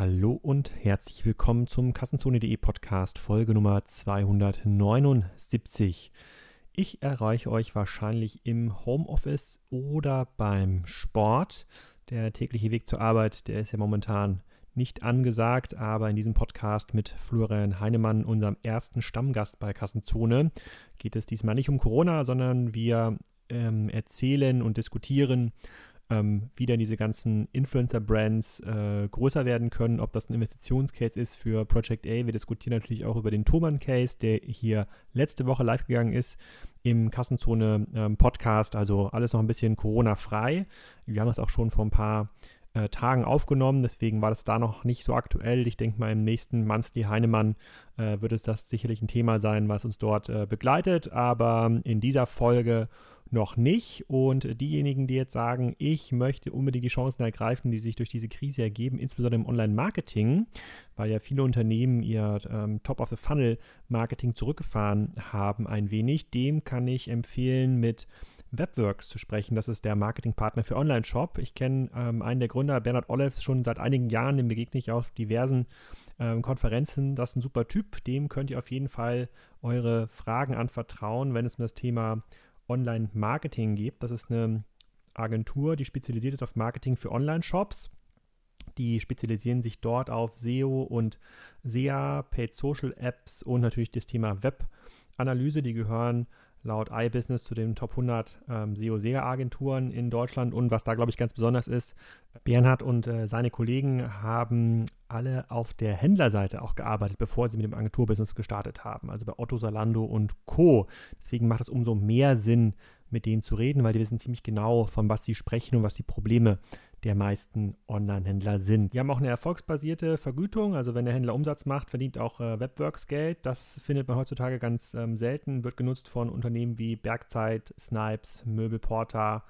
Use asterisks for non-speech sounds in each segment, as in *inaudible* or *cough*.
Hallo und herzlich willkommen zum Kassenzone.de Podcast, Folge Nummer 279. Ich erreiche euch wahrscheinlich im Homeoffice oder beim Sport. Der tägliche Weg zur Arbeit, der ist ja momentan nicht angesagt, aber in diesem Podcast mit Florian Heinemann, unserem ersten Stammgast bei Kassenzone, geht es diesmal nicht um Corona, sondern wir ähm, erzählen und diskutieren ähm, wie dann diese ganzen Influencer-Brands äh, größer werden können, ob das ein Investitionscase ist für Project A. Wir diskutieren natürlich auch über den Thomann-Case, der hier letzte Woche live gegangen ist im Kassenzone-Podcast. Ähm, also alles noch ein bisschen Corona-frei. Wir haben das auch schon vor ein paar äh, Tagen aufgenommen, deswegen war das da noch nicht so aktuell. Ich denke mal, im nächsten Monthly Heinemann äh, wird es das sicherlich ein Thema sein, was uns dort äh, begleitet. Aber in dieser Folge noch nicht. Und diejenigen, die jetzt sagen, ich möchte unbedingt die Chancen ergreifen, die sich durch diese Krise ergeben, insbesondere im Online-Marketing, weil ja viele Unternehmen ihr ähm, Top-of-the-Funnel-Marketing zurückgefahren haben ein wenig, dem kann ich empfehlen, mit Webworks zu sprechen. Das ist der Marketingpartner für Online-Shop. Ich kenne ähm, einen der Gründer, Bernhard Olefs, schon seit einigen Jahren. Den begegne ich auf diversen ähm, Konferenzen. Das ist ein super Typ. Dem könnt ihr auf jeden Fall eure Fragen anvertrauen, wenn es um das Thema Online-Marketing gibt. Das ist eine Agentur, die spezialisiert ist auf Marketing für Online-Shops. Die spezialisieren sich dort auf SEO und SEA, Paid Social Apps und natürlich das Thema Web-Analyse. Die gehören laut iBusiness zu den Top 100 ähm, SEO-SEA-Agenturen in Deutschland. Und was da, glaube ich, ganz besonders ist, Bernhard und äh, seine Kollegen haben alle auf der Händlerseite auch gearbeitet, bevor sie mit dem Agenturbusiness gestartet haben. Also bei Otto, Salando und Co. Deswegen macht es umso mehr Sinn, mit denen zu reden, weil die wissen ziemlich genau, von was sie sprechen und was die Probleme der meisten Online-Händler sind. Die haben auch eine erfolgsbasierte Vergütung, also wenn der Händler Umsatz macht, verdient auch äh, Webworks Geld. Das findet man heutzutage ganz ähm, selten, wird genutzt von Unternehmen wie Bergzeit, Snipes, Möbelporter,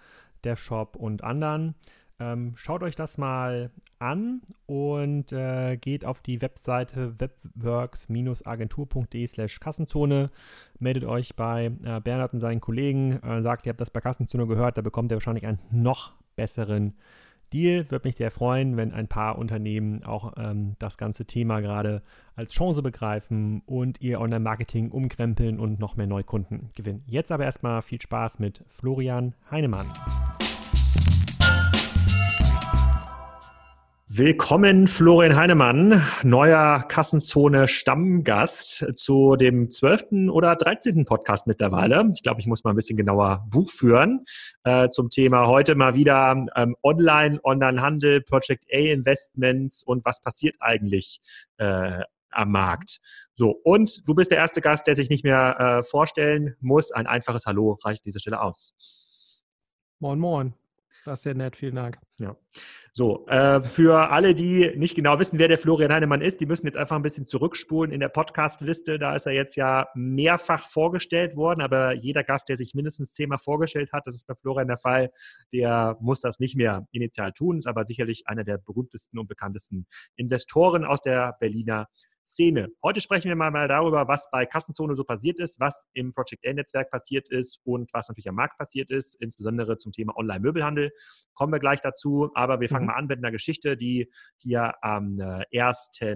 DevShop und anderen. Ähm, schaut euch das mal an und äh, geht auf die Webseite webworks-agentur.de slash Kassenzone. Meldet euch bei äh, Bernhard und seinen Kollegen, äh, sagt, ihr habt das bei Kassenzone gehört, da bekommt ihr wahrscheinlich einen noch besseren Deal. Würde mich sehr freuen, wenn ein paar Unternehmen auch ähm, das ganze Thema gerade als Chance begreifen und ihr Online-Marketing umkrempeln und noch mehr Neukunden gewinnen. Jetzt aber erstmal viel Spaß mit Florian Heinemann. Willkommen, Florian Heinemann, neuer Kassenzone Stammgast zu dem zwölften oder dreizehnten Podcast mittlerweile. Ich glaube, ich muss mal ein bisschen genauer Buch führen äh, zum Thema heute mal wieder ähm, Online, Online-Handel, Project A Investments und was passiert eigentlich äh, am Markt. So, und du bist der erste Gast, der sich nicht mehr äh, vorstellen muss. Ein einfaches Hallo reicht an dieser Stelle aus. Moin, moin. Das ist sehr nett, vielen Dank. Ja. So, äh, für alle, die nicht genau wissen, wer der Florian Heinemann ist, die müssen jetzt einfach ein bisschen zurückspulen in der Podcast-Liste. Da ist er jetzt ja mehrfach vorgestellt worden, aber jeder Gast, der sich mindestens zehnmal vorgestellt hat, das ist bei Florian der Fall, der muss das nicht mehr initial tun, ist aber sicherlich einer der berühmtesten und bekanntesten Investoren aus der Berliner Szene. Heute sprechen wir mal, darüber, was bei Kassenzone so passiert ist, was im Project A-Netzwerk passiert ist und was natürlich am Markt passiert ist, insbesondere zum Thema Online-Möbelhandel. Kommen wir gleich dazu, aber wir fangen mhm. mal an mit einer Geschichte, die hier am 1 äh,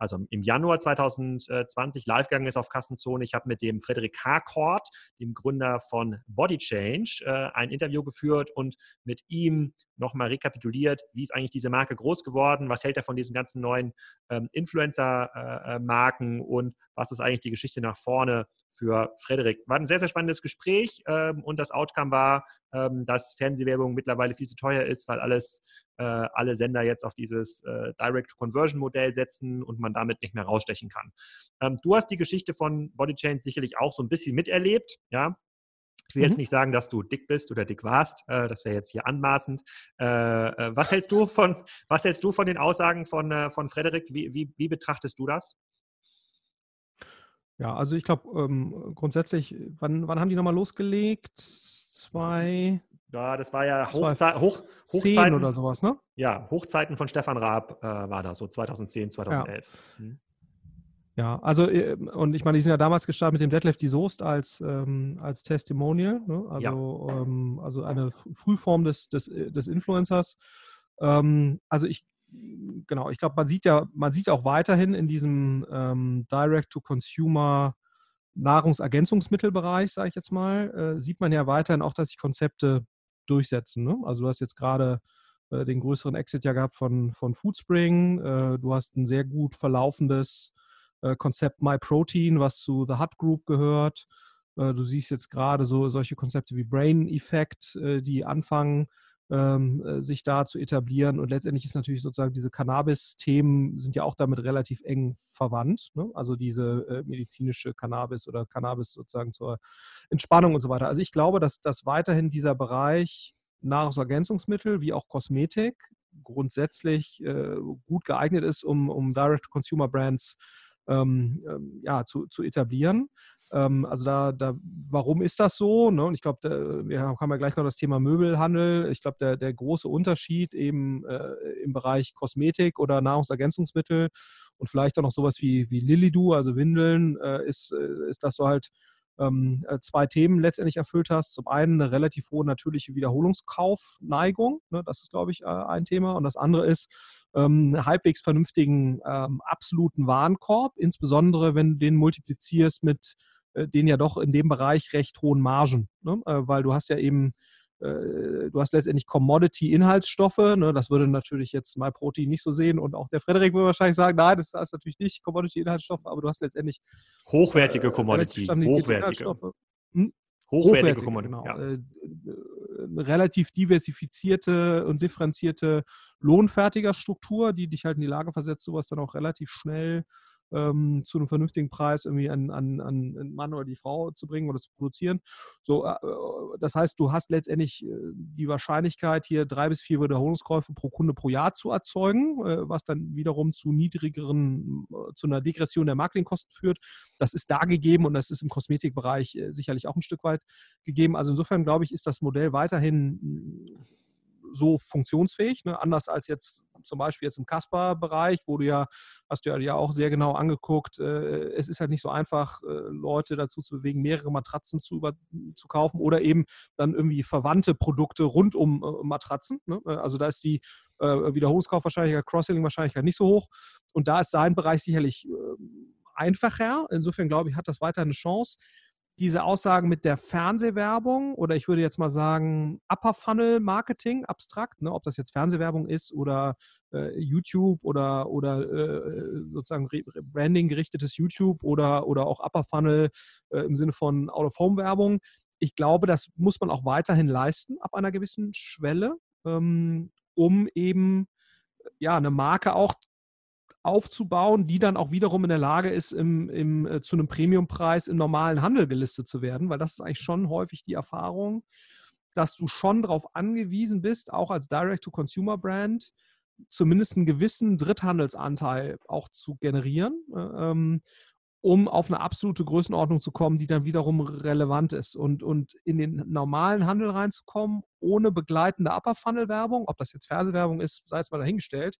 also im Januar 2020 live gegangen ist auf Kassenzone. Ich habe mit dem Frederik Harcourt, dem Gründer von Body Change, äh, ein Interview geführt und mit ihm nochmal rekapituliert, wie ist eigentlich diese Marke groß geworden, was hält er von diesen ganzen neuen ähm, Influencer-Marken äh, und was ist eigentlich die Geschichte nach vorne für Frederik. War ein sehr, sehr spannendes Gespräch ähm, und das Outcome war, ähm, dass Fernsehwerbung mittlerweile viel zu teuer ist, weil alles, äh, alle Sender jetzt auf dieses äh, Direct-Conversion-Modell setzen und man damit nicht mehr rausstechen kann. Ähm, du hast die Geschichte von Bodychain sicherlich auch so ein bisschen miterlebt, ja. Ich will mhm. jetzt nicht sagen, dass du dick bist oder dick warst. Äh, das wäre jetzt hier anmaßend. Äh, äh, was hältst du von, was hältst du von den Aussagen von, von Frederik? Wie, wie, wie betrachtest du das? Ja, also ich glaube ähm, grundsätzlich, wann, wann haben die nochmal losgelegt? Zwei. Ja, das war ja Hochzei Hoch Hochzeiten oder sowas, ne? Ja, Hochzeiten von Stefan Raab äh, war da so 2010, 2011. Ja. Hm. Ja, also äh, und ich meine, die sind ja damals gestartet mit dem Deadlift die Soest als, ähm, als Testimonial, ne? also, ja. ähm, also eine Frühform des, des, des Influencers. Ähm, also ich genau, ich glaube, man sieht ja, man sieht auch weiterhin in diesem ähm, Direct-to-Consumer Nahrungsergänzungsmittelbereich, sage ich jetzt mal, äh, sieht man ja weiterhin auch, dass sich Konzepte durchsetzen. Ne? Also du hast jetzt gerade äh, den größeren Exit ja gehabt von, von Foodspring. Äh, du hast ein sehr gut verlaufendes äh, Konzept MyProtein, was zu The Hut Group gehört. Äh, du siehst jetzt gerade so solche Konzepte wie Brain Effect, äh, die anfangen, ähm, äh, sich da zu etablieren. Und letztendlich ist natürlich sozusagen diese Cannabis-Themen sind ja auch damit relativ eng verwandt. Ne? Also diese medizinische Cannabis oder Cannabis sozusagen zur Entspannung und so weiter. Also ich glaube, dass, dass weiterhin dieser Bereich Nahrungsergänzungsmittel wie auch Kosmetik grundsätzlich gut geeignet ist, um, um Direct-Consumer-Brands ähm, ähm, ja, zu, zu etablieren. Ähm, also da, da, warum ist das so? Ne? Und ich glaube, wir haben ja gleich noch das Thema Möbelhandel. Ich glaube, der, der große Unterschied eben äh, im Bereich Kosmetik oder Nahrungsergänzungsmittel und vielleicht auch noch sowas wie, wie Lilidu, also Windeln, äh, ist, äh, ist, dass du halt ähm, äh, zwei Themen letztendlich erfüllt hast. Zum einen eine relativ hohe natürliche Wiederholungskaufneigung. Ne? Das ist, glaube ich, äh, ein Thema. Und das andere ist, ähm, halbwegs vernünftigen ähm, absoluten Warenkorb, insbesondere wenn du den multiplizierst mit äh, den ja doch in dem Bereich recht hohen Margen, ne? äh, weil du hast ja eben du hast letztendlich Commodity-Inhaltsstoffe. Ne? Das würde natürlich jetzt MyProtein nicht so sehen und auch der Frederik würde wahrscheinlich sagen, nein, das ist natürlich nicht Commodity-Inhaltsstoffe, aber du hast letztendlich hochwertige äh, Commodity, hochwertige. Hm? Hochwertige, hochwertige Commodity, genau. Ja. Äh, relativ diversifizierte und differenzierte Lohnfertigerstruktur, die dich halt in die Lage versetzt, sowas dann auch relativ schnell ähm, zu einem vernünftigen Preis irgendwie an, an, an den Mann oder die Frau zu bringen oder zu produzieren. So, äh, äh, das heißt, du hast letztendlich äh, die Wahrscheinlichkeit, hier drei bis vier Wiederholungskäufe pro Kunde pro Jahr zu erzeugen, äh, was dann wiederum zu niedrigeren, äh, zu einer Degression der Marketingkosten führt. Das ist da gegeben und das ist im Kosmetikbereich sicherlich auch ein Stück weit gegeben. Also insofern glaube ich, ist das Modell weiterhin so funktionsfähig, ne? anders als jetzt zum Beispiel jetzt im Casper-Bereich, wo du ja, hast du ja, auch sehr genau angeguckt, äh, es ist halt nicht so einfach, äh, Leute dazu zu bewegen, mehrere Matratzen zu, über, zu kaufen oder eben dann irgendwie verwandte Produkte rund um äh, Matratzen. Ne? Also da ist die äh, Wiederholungskaufwahrscheinlichkeit, Cross-Selling-Wahrscheinlichkeit nicht so hoch und da ist sein Bereich sicherlich ähm, einfacher. Insofern glaube ich, hat das weiter eine Chance diese Aussagen mit der Fernsehwerbung oder ich würde jetzt mal sagen Upper Funnel Marketing abstrakt, ne, ob das jetzt Fernsehwerbung ist oder äh, YouTube oder, oder äh, sozusagen Branding gerichtetes YouTube oder, oder auch Upper Funnel äh, im Sinne von Out-of-Home-Werbung. Ich glaube, das muss man auch weiterhin leisten ab einer gewissen Schwelle, ähm, um eben ja, eine Marke auch aufzubauen, die dann auch wiederum in der Lage ist, im, im, äh, zu einem Premiumpreis im normalen Handel gelistet zu werden, weil das ist eigentlich schon häufig die Erfahrung, dass du schon darauf angewiesen bist, auch als Direct-to-Consumer-Brand, zumindest einen gewissen Dritthandelsanteil auch zu generieren. Äh, ähm, um auf eine absolute Größenordnung zu kommen, die dann wiederum relevant ist. Und, und in den normalen Handel reinzukommen, ohne begleitende Upper-Funnel-Werbung, ob das jetzt Fernsehwerbung ist, sei es mal dahingestellt,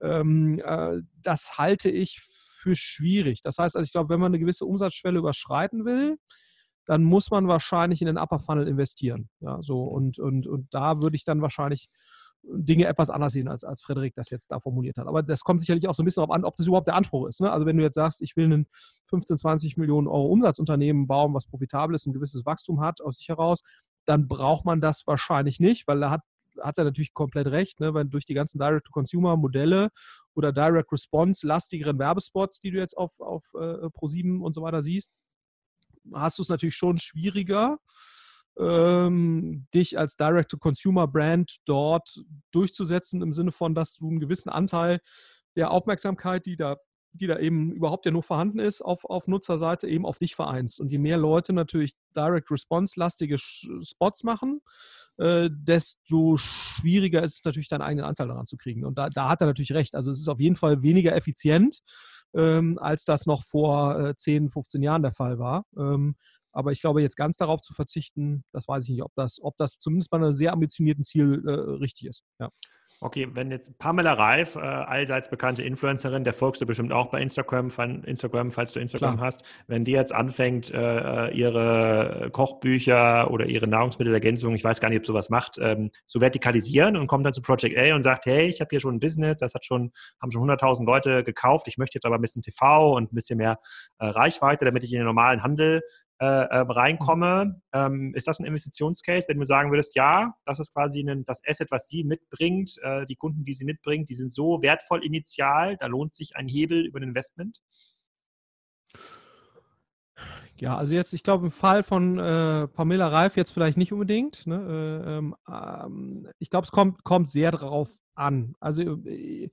ähm, äh, das halte ich für schwierig. Das heißt also, ich glaube, wenn man eine gewisse Umsatzschwelle überschreiten will, dann muss man wahrscheinlich in den Upper Funnel investieren. Ja, so und, und, und da würde ich dann wahrscheinlich Dinge etwas anders sehen, als, als Frederik das jetzt da formuliert hat. Aber das kommt sicherlich auch so ein bisschen darauf an, ob das überhaupt der Anspruch ist. Ne? Also wenn du jetzt sagst, ich will ein 15, 20 Millionen Euro Umsatzunternehmen bauen, was profitabel ist und ein gewisses Wachstum hat aus sich heraus, dann braucht man das wahrscheinlich nicht, weil da hat hat er natürlich komplett recht, ne? weil durch die ganzen Direct-to-Consumer-Modelle oder Direct-Response-lastigeren Werbespots, die du jetzt auf, auf äh, Pro7 und so weiter siehst, hast du es natürlich schon schwieriger, ähm, dich als Direct-to-Consumer-Brand dort durchzusetzen, im Sinne von, dass du einen gewissen Anteil der Aufmerksamkeit, die da, die da eben überhaupt ja nur vorhanden ist, auf, auf Nutzerseite eben auf dich vereinst. Und je mehr Leute natürlich Direct-Response-lastige Spots machen, äh, desto schwieriger ist es natürlich, deinen eigenen Anteil daran zu kriegen. Und da, da hat er natürlich recht. Also es ist auf jeden Fall weniger effizient, ähm, als das noch vor äh, 10, 15 Jahren der Fall war. Ähm, Aber ich glaube, jetzt ganz darauf zu verzichten, das weiß ich nicht, ob das, ob das zumindest bei einem sehr ambitionierten Ziel äh, richtig ist. Ja. Okay, wenn jetzt Pamela Reif, äh, allseits bekannte Influencerin, der folgst du bestimmt auch bei Instagram, Instagram falls du Instagram Klar. hast, wenn die jetzt anfängt, äh, äh, ihre Kochbücher oder ihre Nahrungsmittelergänzung, ich weiß gar nicht, ob sowas macht, ähm, zu vertikalisieren und kommt dann zu Project A und sagt, hey, ich habe hier schon ein Business, das hat schon, haben schon 100.000 Leute gekauft, ich möchte jetzt aber ein bisschen TV und ein bisschen mehr äh, Reichweite, damit ich in den normalen Handel äh, äh, reinkomme. Ähm, ist das ein Investitionscase, wenn du sagen würdest, ja, das ist quasi ein, das Asset, was sie mitbringt, äh, die Kunden, die sie mitbringt, die sind so wertvoll initial, da lohnt sich ein Hebel über ein Investment? Ja, also jetzt, ich glaube, im Fall von äh, Pamela Reif jetzt vielleicht nicht unbedingt. Ne? Äh, ähm, ähm, ich glaube, es kommt, kommt sehr drauf an. Also äh,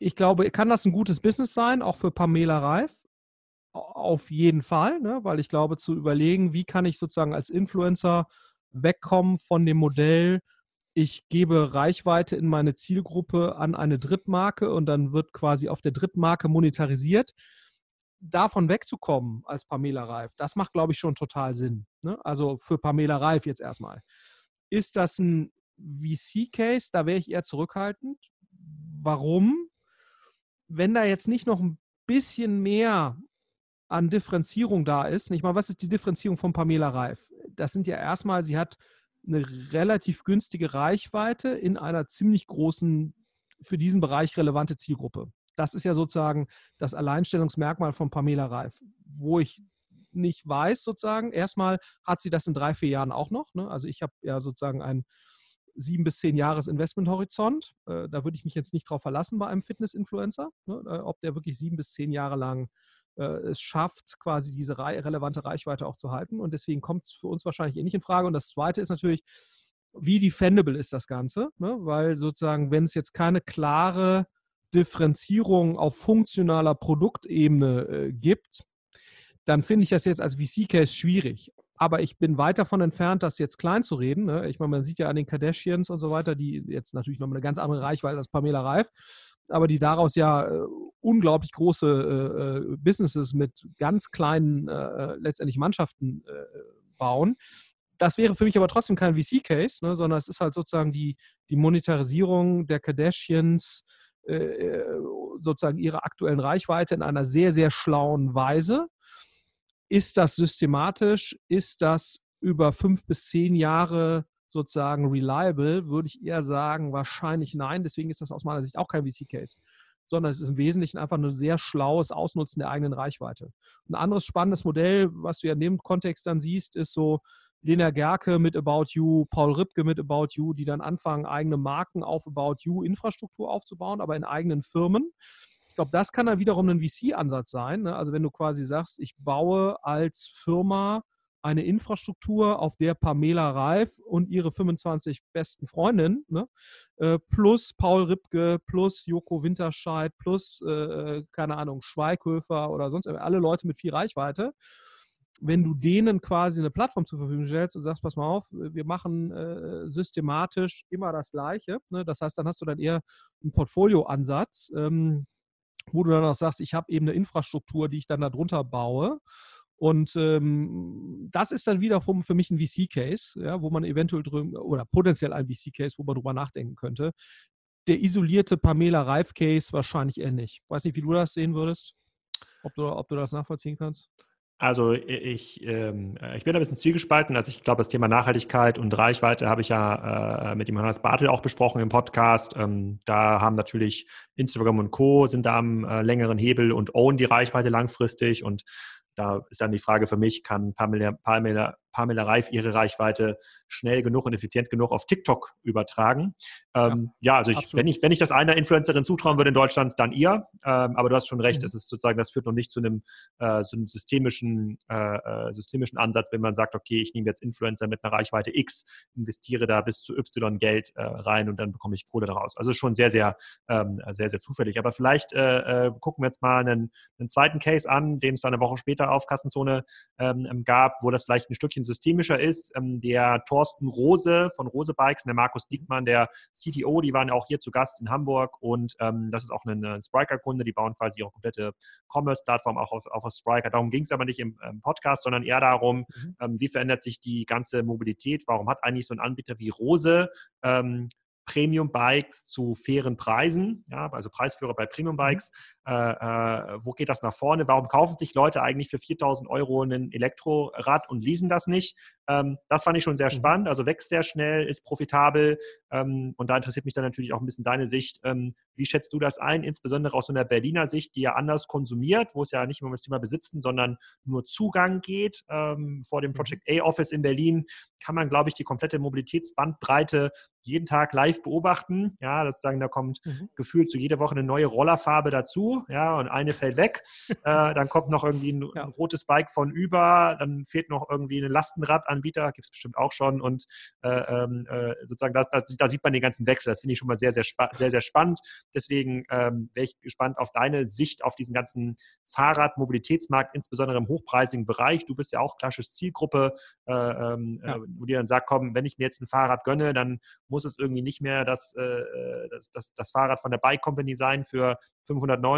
ich glaube, kann das ein gutes Business sein, auch für Pamela Reif? Auf jeden Fall, ne? weil ich glaube, zu überlegen, wie kann ich sozusagen als Influencer wegkommen von dem Modell, ich gebe Reichweite in meine Zielgruppe an eine Drittmarke und dann wird quasi auf der Drittmarke monetarisiert. Davon wegzukommen als Pamela Reif, das macht, glaube ich, schon total Sinn. Ne? Also für Pamela Reif jetzt erstmal. Ist das ein VC-Case? Da wäre ich eher zurückhaltend. Warum? Wenn da jetzt nicht noch ein bisschen mehr an Differenzierung da ist. Nicht mal, was ist die Differenzierung von Pamela Reif? Das sind ja erstmal, sie hat eine relativ günstige Reichweite in einer ziemlich großen, für diesen Bereich relevante Zielgruppe. Das ist ja sozusagen das Alleinstellungsmerkmal von Pamela Reif, wo ich nicht weiß, sozusagen, erstmal hat sie das in drei, vier Jahren auch noch. Ne? Also ich habe ja sozusagen ein sieben bis zehn Jahres Investmenthorizont. Äh, da würde ich mich jetzt nicht drauf verlassen bei einem Fitness-Influencer, ne? äh, ob der wirklich sieben bis zehn Jahre lang es schafft, quasi diese relevante Reichweite auch zu halten. Und deswegen kommt es für uns wahrscheinlich eh nicht in Frage. Und das Zweite ist natürlich, wie defendable ist das Ganze? Ne? Weil sozusagen, wenn es jetzt keine klare Differenzierung auf funktionaler Produktebene äh, gibt, dann finde ich das jetzt als VC-Case schwierig. Aber ich bin weit davon entfernt, das jetzt klein zu reden. Ne? Ich meine, man sieht ja an den Kardashians und so weiter, die jetzt natürlich noch eine ganz andere Reichweite als Pamela Reif aber die daraus ja äh, unglaublich große äh, äh, Businesses mit ganz kleinen äh, äh letztendlich Mannschaften bauen. Das wäre für mich aber trotzdem kein VC-Case, ne, sondern es ist halt sozusagen die, die Monetarisierung der Kardashians, sozusagen ihrer aktuellen Reichweite in einer sehr, sehr schlauen Weise. Ist das systematisch? Ist das über fünf bis zehn Jahre sozusagen reliable, würde ich eher sagen, wahrscheinlich nein. Deswegen ist das aus meiner Sicht auch kein VC-Case, sondern es ist im Wesentlichen einfach ein sehr schlaues Ausnutzen der eigenen Reichweite. Ein anderes spannendes Modell, was du ja in dem Kontext dann siehst, ist so Lena Gerke mit About You, Paul Ripke mit About You, die dann anfangen, eigene Marken auf About You Infrastruktur aufzubauen, aber in eigenen Firmen. Ich glaube, das kann dann wiederum ein VC-Ansatz sein. Ne? Also wenn du quasi sagst, ich baue als Firma eine Infrastruktur, auf der Pamela Reif und ihre 25 besten Freundinnen, ne, äh, plus Paul Ripke, plus Joko Winterscheid, plus, äh, keine Ahnung, Schweighöfer oder sonst alle Leute mit viel Reichweite, wenn du denen quasi eine Plattform zur Verfügung stellst und sagst, pass mal auf, wir machen äh, systematisch immer das Gleiche. Ne? Das heißt, dann hast du dann eher einen Portfolioansatz, ähm, wo du dann auch sagst, ich habe eben eine Infrastruktur, die ich dann darunter baue und ähm, das ist dann wiederum für mich ein VC-Case, ja, wo man eventuell drüber, oder potenziell ein VC-Case, wo man drüber nachdenken könnte. Der isolierte Pamela Reif-Case wahrscheinlich eher nicht. Weiß nicht, wie du das sehen würdest, ob du, ob du das nachvollziehen kannst. Also ich, ähm, ich bin ein bisschen zielgespalten. Also ich glaube, das Thema Nachhaltigkeit und Reichweite habe ich ja äh, mit dem Johannes Bartel auch besprochen im Podcast. Ähm, da haben natürlich Instagram und Co. sind da am äh, längeren Hebel und own die Reichweite langfristig und da ist dann die Frage für mich, kann Pamela, Pamela, Pamela Reif ihre Reichweite schnell genug und effizient genug auf TikTok übertragen? Ähm, ja, ja, also ich, wenn, ich, wenn ich das einer Influencerin zutrauen würde in Deutschland, dann ihr. Ähm, aber du hast schon recht, mhm. es ist sozusagen, das führt noch nicht zu einem, äh, zu einem systemischen, äh, äh systemischen Ansatz, wenn man sagt, okay, ich nehme jetzt Influencer mit einer Reichweite X, investiere da bis zu Y Geld äh, rein und dann bekomme ich Kohle daraus. Also schon sehr, sehr, ähm, sehr, sehr zufällig. Aber vielleicht äh, äh, gucken wir jetzt mal einen, einen zweiten Case an, den es dann eine Woche später auf Kassenzone ähm, gab, wo das vielleicht ein Stückchen bisschen systemischer ist. Ähm, der Thorsten Rose von Rose Bikes und der Markus Diekmann, der CTO, die waren auch hier zu Gast in Hamburg und ähm, das ist auch ein Spriker-Kunde, die bauen quasi ihre komplette Commerce-Plattform auch auf, auf Spriker. Darum ging es aber nicht im, Podcast, sondern eher darum, mhm. ähm, wie verändert sich die ganze Mobilität, warum hat eigentlich so ein Anbieter wie Rose ähm, Premium-Bikes zu fairen Preisen, ja, also Preisführer bei Premium-Bikes. Mhm. Äh, äh, wo geht das nach vorne? Warum kaufen sich Leute eigentlich für 4000 Euro ein Elektrorad und leasen das nicht? Ähm, das fand ich schon sehr mhm. spannend. Also wächst sehr schnell, ist profitabel. Ähm, und da interessiert mich dann natürlich auch ein bisschen deine Sicht. Ähm, wie schätzt du das ein, insbesondere aus so einer Berliner Sicht, die ja anders konsumiert, wo es ja nicht immer um das Thema Besitzen, sondern nur Zugang geht? Vor dem mhm. Project A-Office in Berlin kann man, glaube ich, die komplette Mobilitätsbandbreite jeden Tag live beobachten. Ja, das sagen, da kommt mhm. gefühlt zu jeder Woche eine neue Rollerfarbe dazu, ja, und eine fällt weg. *laughs* äh, dann kommt noch irgendwie ein, ja. ein, rotes Bike von über, dann fehlt noch irgendwie ein Lastenradanbieter, gibt es bestimmt auch schon. Und äh, ähm, äh, sozusagen, da, da, da, sieht man den ganzen Wechsel. Das finde ich schon mal sehr, sehr, sehr, sehr spannend. Deswegen ähm, wäre ich gespannt auf deine Sicht auf diesen ganzen Fahrradmobilitätsmarkt, insbesondere im hochpreisigen Bereich. Du bist ja auch klassische Zielgruppe, äh, ähm, ja. Äh, wo dir dann sagt, komm, wenn ich mir jetzt ein Fahrrad gönne, dann muss es irgendwie nicht mehr das, äh, das, das, das Fahrrad von der Bike Company sein für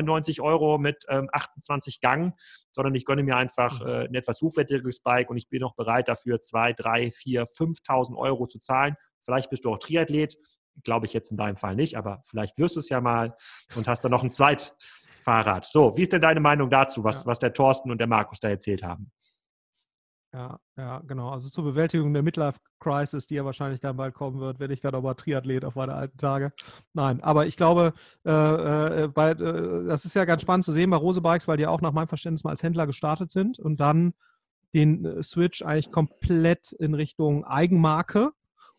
599 Euro mit ähm, 28 Gang, sondern ich gönne mir einfach mhm. äh, ein etwas hochwertigeres Bike und ich bin auch bereit dafür 2, 3, 4, 5.000 Euro zu zahlen. Vielleicht bist du auch Triathlet, glaube ich jetzt in deinem Fall nicht, aber vielleicht wirst du es ja mal und hast dann noch ein Zweitfahrrad. So, wie ist denn deine Meinung dazu, was, was der Thorsten und der Markus da erzählt haben? Ja, ja, genau. Also zur Bewältigung der Midlife-Crisis, die ja wahrscheinlich dann bald kommen wird, werde ich dann aber Triathlet auf meine alten Tage. Nein, aber ich glaube, äh, äh, bei, äh, das ist ja ganz spannend zu sehen bei Rose Bikes, weil die auch nach meinem Verständnis mal als Händler gestartet sind und dann den äh, Switch eigentlich komplett in Richtung Eigenmarke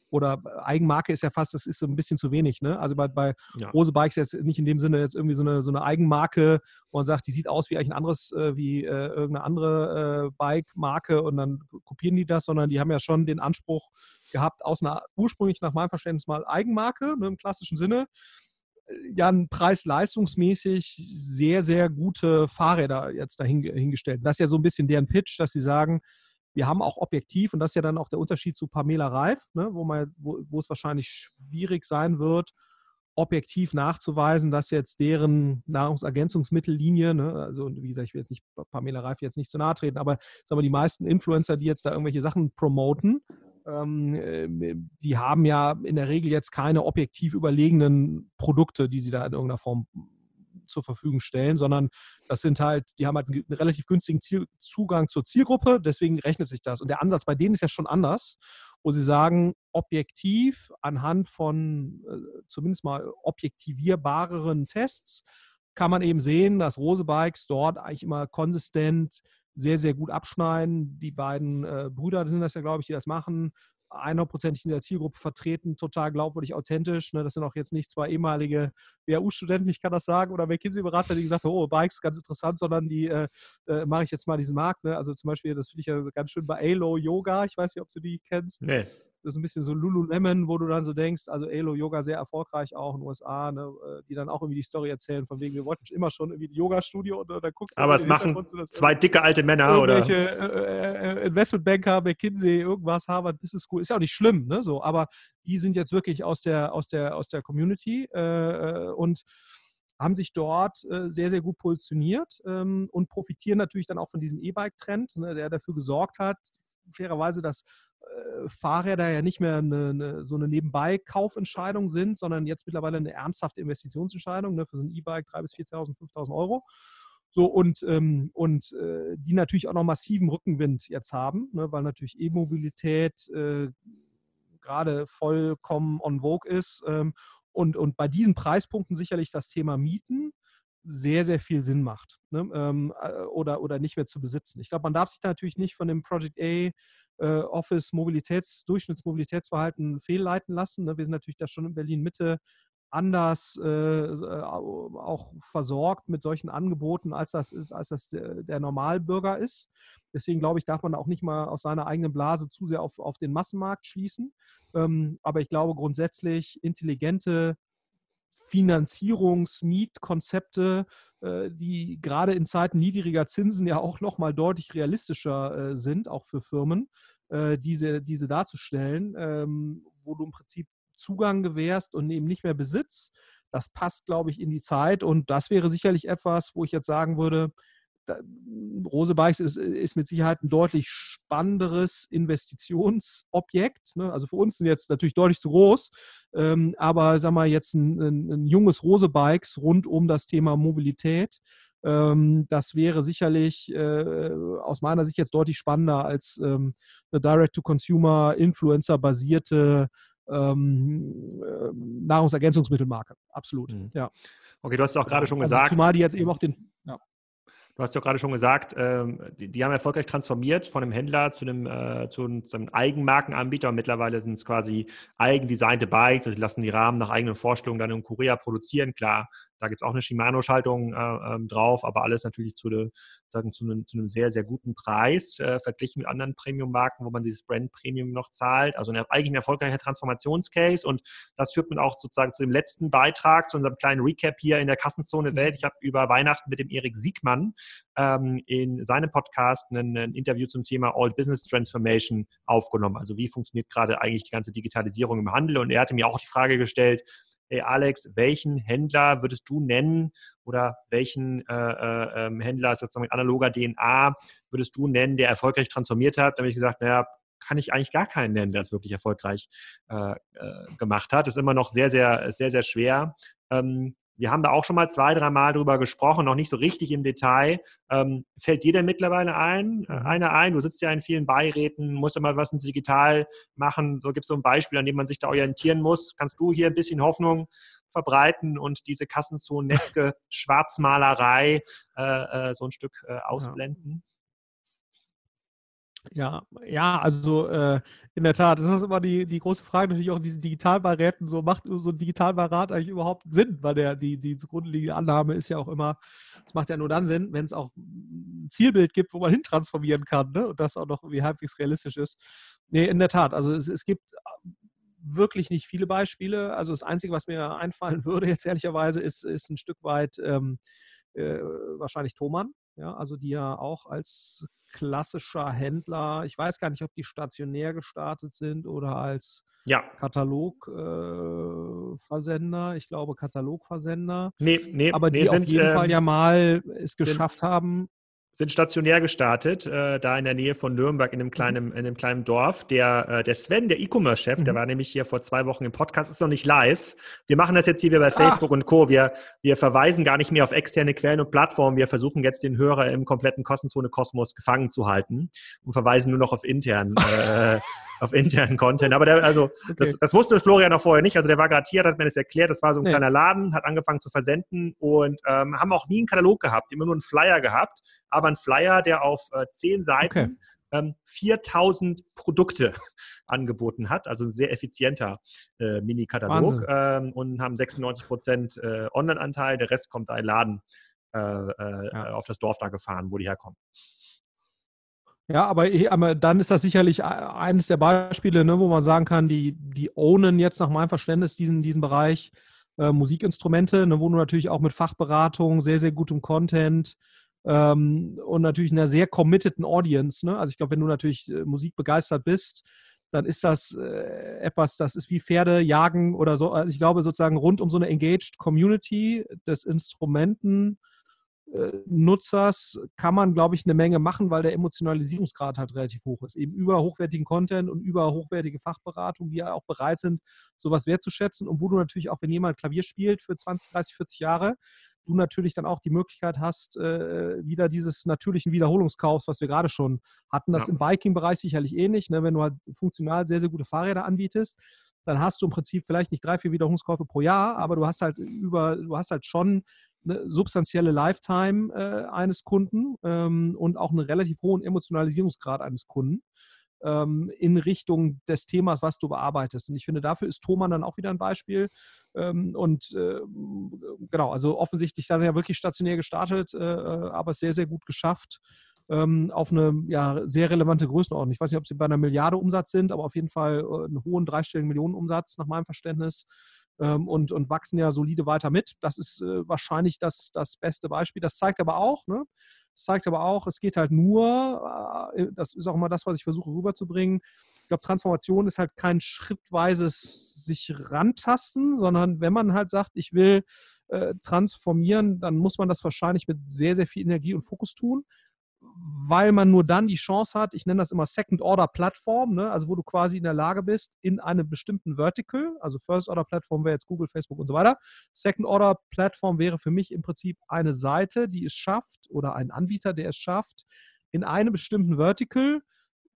oder Eigenmarke ist ja fast, das ist so ein bisschen zu wenig. Ne? Also bei, bei ja. Rose Bikes jetzt nicht in dem Sinne jetzt irgendwie so eine, so eine Eigenmarke, wo man sagt, die sieht aus wie eigentlich ein anderes, äh, wie äh, irgendeine andere äh, Bike-Marke und dann kopieren die das, sondern die haben ja schon den Anspruch gehabt, aus einer ursprünglich nach meinem Verständnis mal Eigenmarke, ne, im klassischen Sinne, ja preis-leistungsmäßig sehr, sehr gute Fahrräder jetzt dahingestellt. Das ist ja so ein bisschen deren Pitch, dass sie sagen, wir haben auch objektiv, und das ist ja dann auch der Unterschied zu Pamela Reif, ne, wo, man, wo, wo es wahrscheinlich schwierig sein wird, objektiv nachzuweisen, dass jetzt deren Nahrungsergänzungsmittellinie, ne, also wie gesagt, ich will jetzt nicht Pamela Reif jetzt nicht zu nahe treten, aber sagen wir, die meisten Influencer, die jetzt da irgendwelche Sachen promoten, ähm, äh, die haben ja in der Regel jetzt keine objektiv überlegenen Produkte, die sie da in irgendeiner Form zur Verfügung stellen, sondern das sind halt, die haben halt einen relativ günstigen Ziel, Zugang zur Zielgruppe, deswegen rechnet sich das. Und der Ansatz bei denen ist ja schon anders, wo sie sagen, objektiv anhand von äh, zumindest mal objektivierbareren Tests kann man eben sehen, dass Rose Bikes dort eigentlich immer konsistent sehr, sehr gut abschneiden. Die beiden äh, Brüder sind das ja, glaube ich, die das machen, 100%ig in der Zielgruppe vertreten, total glaubwürdig, authentisch. Ne? Das sind auch jetzt nicht zwei ehemalige WHU-Studenten, ich kann das sagen, oder McKinsey-Berater, die gesagt haben, oh, Bikes, ganz interessant, sondern die äh, äh, mache ich jetzt mal diesen Markt. Ne? Also zum Beispiel, das finde ich ja ganz schön bei Alo Yoga, ich weiß nicht, ob du die kennst. Nee das ist ein bisschen so Lululemon, wo du dann so denkst, also Elo Yoga sehr erfolgreich auch in den USA, ne, äh, die dann auch irgendwie die Story erzählen, von wegen, wir wollten immer schon irgendwie ein Yoga-Studio und dann guckst du. Aber es machen zwei dicke alte Männer oder? Äh, äh, Investmentbanker, McKinsey, irgendwas, Harvard Business School, ist ja auch nicht schlimm, ne, so, aber die sind jetzt wirklich aus der, aus der, aus der Community äh, und haben sich dort äh, sehr, sehr gut positioniert ähm, und profitieren natürlich dann auch von diesem E-Bike-Trend, ne, der dafür gesorgt hat, fairerweise, dass äh, Fahrräder ja nicht mehr eine, eine, so eine Nebenbei-Kaufentscheidung sind, sondern jetzt mittlerweile eine ernsthafte Investitionsentscheidung ne, für so ein E-Bike 3.000 bis 4.000, 5.000 Euro. So und, ähm, und äh, die natürlich auch noch massiven Rückenwind jetzt haben, ne, weil natürlich E-Mobilität äh, gerade vollkommen on vogue ist. Ähm, und, und bei diesen Preispunkten sicherlich das Thema Mieten sehr, sehr viel Sinn macht ne? ähm, äh, oder, oder nicht mehr zu besitzen. Ich glaube, man darf sich da natürlich nicht von dem Project A äh, Office Mobilitäts, Durchschnittsmobilitätsverhalten fehlleiten lassen. Ne? Wir sind natürlich da schon in Berlin Mitte anders äh, äh auch versorgt mit solchen Angeboten, als das ist, als das der, Normalbürger ist. Deswegen glaube ich, darf man auch nicht mal aus seiner eigenen Blase zu sehr auf, auf den Massenmarkt schließen. Ähm, aber ich glaube grundsätzlich intelligente Finanzierungsmietkonzepte, äh, die gerade in Zeiten niedriger Zinsen ja auch nochmal deutlich realistischer äh, sind, auch für Firmen, äh, diese, diese darzustellen, ähm, wo du im Prinzip Zugang gewährst und eben nicht mehr Besitz. Das passt, glaube ich, in die Zeit und das wäre sicherlich etwas, wo ich jetzt sagen würde, Rose Bikes ist, ist, mit Sicherheit ein deutlich spannenderes Investitionsobjekt. Ne? Also für uns sind jetzt natürlich deutlich zu groß, ähm, aber sagen wir jetzt ein, ein, ein, junges Rose Bikes rund um das Thema Mobilität. Ähm, das wäre sicherlich äh, aus meiner Sicht jetzt deutlich spannender als ähm, eine Direct-to-Consumer, Influencer-basierte ähm, äh, Nahrungsergänzungsmittelmarke. Absolut. Mhm. Ja. Okay, du hast auch gerade schon also gesagt. Zumal die jetzt eben auch den. Du hast ja gerade schon gesagt, ähm, die, die, haben erfolgreich transformiert von einem Händler zu einem, äh, zu, einem, Eigenmarkenanbieter. Und mittlerweile sind es quasi eigendesignte Bikes. Also die lassen die Rahmen nach eigenen Vorstellungen dann in Korea produzieren. Klar, da gibt es auch eine Shimano-Schaltung äh, ähm, drauf, aber alles natürlich zu, de, sagen, zu, einem, zu einem sehr, sehr guten Preis, äh, verglichen mit anderen Premium-Marken, wo man dieses Brand-Premium noch zahlt. Also eine, eigentlich ein erfolgreicher Transformationscase. Und das führt man auch sozusagen zu dem letzten Beitrag, zu unserem kleinen Recap hier in der Kassenzone Welt. Ich habe über Weihnachten mit dem Erik Siegmann ähm, in seinem Podcast ein, ein Interview zum Thema All Business Transformation aufgenommen. Also wie funktioniert gerade eigentlich die ganze Digitalisierung im Handel? Und er hatte mir auch die Frage gestellt, hey Alex, welchen Händler würdest du nennen oder welchen äh, äh, ähm, Händler sozusagen mit analoger DNA würdest du nennen, der erfolgreich transformiert hat? Da habe ich gesagt, naja, kann ich eigentlich gar keinen nennen, der es wirklich erfolgreich äh, äh, gemacht hat. Das ist immer noch sehr, sehr, sehr, sehr schwer. Ähm, wir haben da auch schon mal zwei, drei Mal drüber gesprochen, noch nicht so richtig im Detail. Ähm, fällt dir denn mittlerweile ein, äh, einer ein? Du sitzt ja in vielen Beiräten, musst immer was digital machen. So gibt es so ein Beispiel, an dem man sich da orientieren muss. Kannst du hier ein bisschen Hoffnung verbreiten und diese Kassenzoneske Schwarzmalerei äh, äh, so ein Stück äh, ausblenden? Ja. Ja, ja, also äh, in der Tat, das ist immer die, die große Frage natürlich auch in diesen Digitalbeiräten, so macht so ein Digitalbeirat eigentlich überhaupt Sinn, weil der, die, die zugrunde liegende Annahme ist ja auch immer, es macht ja nur dann Sinn, wenn es auch ein Zielbild gibt, wo man hintransformieren kann ne? und das auch noch irgendwie halbwegs realistisch ist. Nee, in der Tat, also es, es gibt wirklich nicht viele Beispiele. Also das Einzige, was mir einfallen *laughs* würde jetzt ehrlicherweise, ist, ist ein Stück weit ähm, äh, wahrscheinlich Thomann, ja, also die ja auch als klassischer Händler. Ich weiß gar nicht, ob die stationär gestartet sind oder als ja. Katalogversender. Äh, ich glaube Katalogversender. Nee, nee, aber die nee, auf jeden ähm, Fall ja mal es geschafft haben, sind stationär gestartet, äh, da in der Nähe von Nürnberg in einem mhm. kleinen, in einem kleinen Dorf. Der, äh, der Sven, der E-Commerce-Chef, mhm. der war nämlich hier vor zwei Wochen im Podcast, ist noch nicht live. Wir machen das jetzt hier wie bei Facebook Ach. und Co. Wir, wir verweisen gar nicht mehr auf externe Quellen und Plattformen. Wir versuchen jetzt den Hörer im kompletten Kostenzone-Kosmos gefangen zu halten und verweisen nur noch auf internen, *laughs* äh, auf internen Content. Aber der, also, *laughs* okay. das, das wusste Florian noch vorher nicht. Also der war gerade hier, hat mir das erklärt. Das war so ein nee. kleiner Laden, hat angefangen zu versenden und ähm, haben auch nie einen Katalog gehabt, immer nur einen Flyer gehabt aber ein Flyer, der auf äh, zehn Seiten okay. ähm, 4000 Produkte *laughs* angeboten hat, also ein sehr effizienter äh, Mini-Katalog ähm, und haben 96 Prozent äh, Online-Anteil, der Rest kommt ein Laden äh, äh, ja. auf das Dorf da gefahren, wo die herkommen. Ja, aber, aber, dann ist das sicherlich eines der Beispiele, ne, wo man sagen kann, die, die ownen jetzt nach meinem Verständnis diesen, diesen Bereich äh, Musikinstrumente, ne, wo du natürlich auch mit Fachberatung, sehr, sehr gutem Content, ähm, und natürlich einer sehr committeden Audience. Ne? Also ich glaube, wenn du natürlich äh, Musik begeistert bist, dann ist das äh, etwas, das ist wie Pferde jagen oder so. Also ich glaube sozusagen rund um so eine engaged Community des Instrumenten. Äh, Nutzers kann man, glaube ich, eine Menge machen, weil der Emotionalisierungsgrad halt relativ hoch ist. Eben über hochwertigen Content und über hochwertige Fachberatung, die ja auch bereit sind, sowas wertzuschätzen. Und wo du natürlich auch, wenn jemand Klavier spielt für 20, 30, 40 Jahre, du natürlich dann auch die Möglichkeit hast, äh, wieder dieses natürlichen Wiederholungskaufs, was wir gerade schon hatten. Das ja. im Biking-Bereich sicherlich ähnlich. Ne? Wenn du halt funktional sehr, sehr gute Fahrräder anbietest, dann hast du im Prinzip vielleicht nicht drei, vier Wiederholungskäufe pro Jahr, aber du hast halt über, du hast halt schon eine substanzielle Lifetime äh, eines Kunden ähm, und auch einen relativ hohen Emotionalisierungsgrad eines Kunden ähm, in Richtung des Themas, was du bearbeitest. Und ich finde, dafür ist Thomann dann auch wieder ein Beispiel. Ähm, und äh, genau, also offensichtlich dann ja wirklich stationär gestartet, äh, äh, aber sehr, sehr gut geschafft ähm, auf eine ja, sehr relevante Größenordnung. Ich weiß nicht, ob sie bei einer Milliarde Umsatz sind, aber auf jeden Fall äh, einen hohen dreistelligen Millionenumsatz nach meinem Verständnis. Ähm, und, und wachsen ja solide weiter mit. Das ist äh, wahrscheinlich das, das beste Beispiel. Das zeigt aber auch, ne, Es zeigt aber auch, es geht halt nur, äh, das ist auch immer das, was ich versuche rüberzubringen. Ich glaube, Transformation ist halt kein schrittweises sich rantasten, sondern wenn man halt sagt, ich will äh, transformieren, dann muss man das wahrscheinlich mit sehr, sehr viel Energie und Fokus tun weil man nur dann die Chance hat, ich nenne das immer Second-Order-Plattform, ne? also wo du quasi in der Lage bist, in einem bestimmten Vertical, also First-Order-Plattform wäre jetzt Google, Facebook und so weiter. Second-Order-Plattform wäre für mich im Prinzip eine Seite, die es schafft oder ein Anbieter, der es schafft, in einem bestimmten Vertical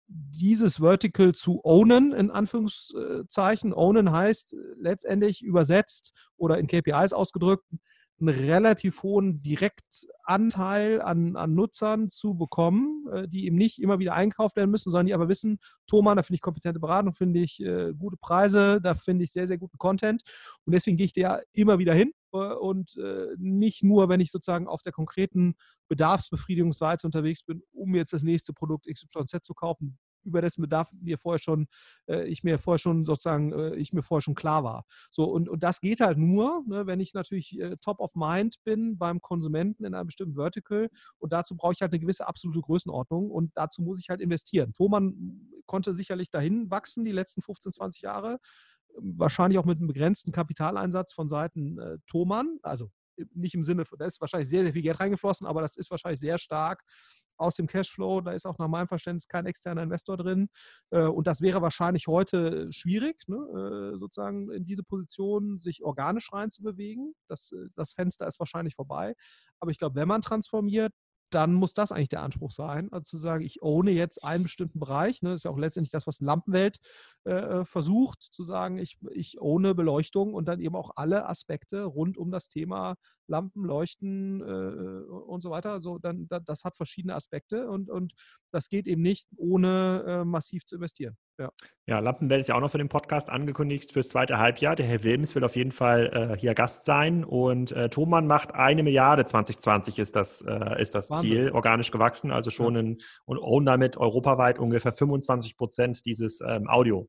dieses Vertical zu ownen, in Anführungszeichen. Ownen heißt letztendlich übersetzt oder in KPIs ausgedrückt, einen relativ hohen Direktanteil an, an Nutzern zu bekommen, äh, die eben nicht immer wieder einkauft werden müssen, sondern die aber wissen, Thomann, da finde ich kompetente Beratung, finde ich äh, gute Preise, da finde ich sehr, sehr guten Content. Und deswegen gehe ich da immer wieder hin äh, und äh, nicht nur, wenn ich sozusagen auf der konkreten Bedarfsbefriedigungsseite unterwegs bin, um jetzt das nächste Produkt XYZ zu kaufen über dessen Bedarf mir vorher schon, äh, ich mir vorher schon sozusagen, äh, ich mir vorher schon klar war. So, und, und das geht halt nur, ne, wenn ich natürlich äh, top of mind bin beim Konsumenten in einem bestimmten Vertical und dazu brauche ich halt eine gewisse absolute Größenordnung und dazu muss ich halt investieren. Thomann konnte sicherlich dahin wachsen die letzten 15, 20 Jahre wahrscheinlich auch mit einem begrenzten Kapitaleinsatz von Seiten äh, Thomann, also nicht im Sinne, da ist wahrscheinlich sehr, sehr viel Geld reingeflossen, aber das ist wahrscheinlich sehr stark aus dem Cashflow. Da ist auch nach meinem Verständnis kein externer Investor drin. Äh, und das wäre wahrscheinlich heute schwierig, ne? Äh, sozusagen in diese Position sich organisch reinzubewegen. Das, äh, das Fenster ist wahrscheinlich vorbei. Aber ich glaube, wenn man transformiert, dann muss das eigentlich der Anspruch sein. Also zu sagen, ich ohne jetzt einen bestimmten Bereich, ne, das ist ja auch letztendlich das, was Lampenwelt äh, versucht, zu sagen, ich, ich ohne Beleuchtung und dann eben auch alle Aspekte rund um das Thema Lampen, Leuchten äh, und so weiter. So, dann, das hat verschiedene Aspekte und, und das geht eben nicht, ohne äh, massiv zu investieren. Ja. ja, Lampenwelt ist ja auch noch für den Podcast angekündigt fürs zweite Halbjahr. Der Herr Wilms will auf jeden Fall äh, hier Gast sein und äh, Thomann macht eine Milliarde 2020 ist das, äh, ist das Ziel, organisch gewachsen, also schon ja. in, und own damit europaweit ungefähr 25 Prozent dieses ähm, Audio.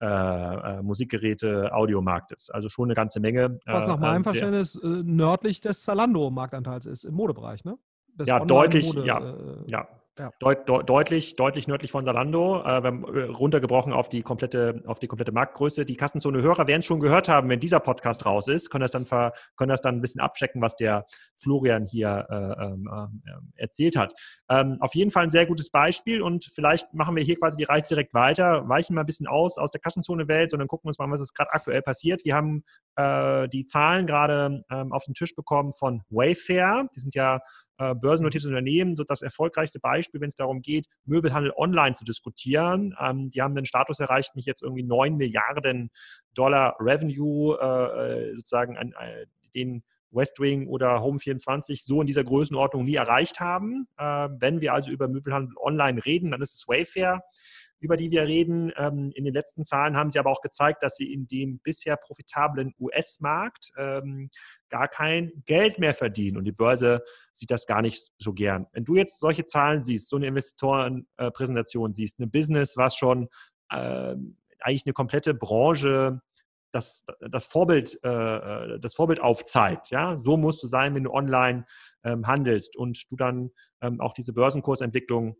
Äh, äh, Musikgeräte, Audiomarktes. Also schon eine ganze Menge. Was nach äh, meinem Verständnis äh, nördlich des Zalando-Marktanteils ist, im Modebereich, ne? Das ja, deutlich, ja, äh, ja, Deut, de, deutlich, deutlich nördlich von Salando, äh, äh, runtergebrochen auf die komplette, auf die komplette Marktgröße. Die Kassenzone-Hörer werden es schon gehört haben, wenn dieser Podcast raus ist, können das dann, ver, können das dann ein bisschen abchecken, was der Florian hier äh, äh, erzählt hat. Ähm, auf jeden Fall ein sehr gutes Beispiel und vielleicht machen wir hier quasi die Reise direkt weiter, weichen mal ein bisschen aus aus der Kassenzone-Welt, sondern gucken uns mal, was ist gerade aktuell passiert. Wir haben äh, die Zahlen gerade ähm, auf den Tisch bekommen von Wayfair. Die sind ja äh, börsennotiertes Unternehmen, so das erfolgreichste Beispiel, wenn es darum geht, Möbelhandel online zu diskutieren. Ähm, die haben den Status erreicht, mich jetzt irgendwie 9 Milliarden Dollar Revenue äh, äh sozusagen an äh, den Westwing oder Home24 so in dieser Größenordnung nie erreicht haben. Äh, wenn wir also über Möbelhandel online reden, dann ist es Wayfair über die wir reden. Ähm, in den letzten Zahlen haben sie aber auch gezeigt, dass sie in dem bisher profitablen US-Markt ähm, gar kein Geld mehr verdienen. Und die Börse sieht das gar nicht so gern. Wenn du jetzt solche Zahlen siehst, so eine Investorenpräsentation siehst, eine Business, was schon äh, eigentlich eine komplette Branche das, das, Vorbild, äh, äh, das Vorbild aufzeigt. Ja? So musst du sein, wenn du online ähm, handelst und du dann ähm, auch diese Börsenkursentwicklung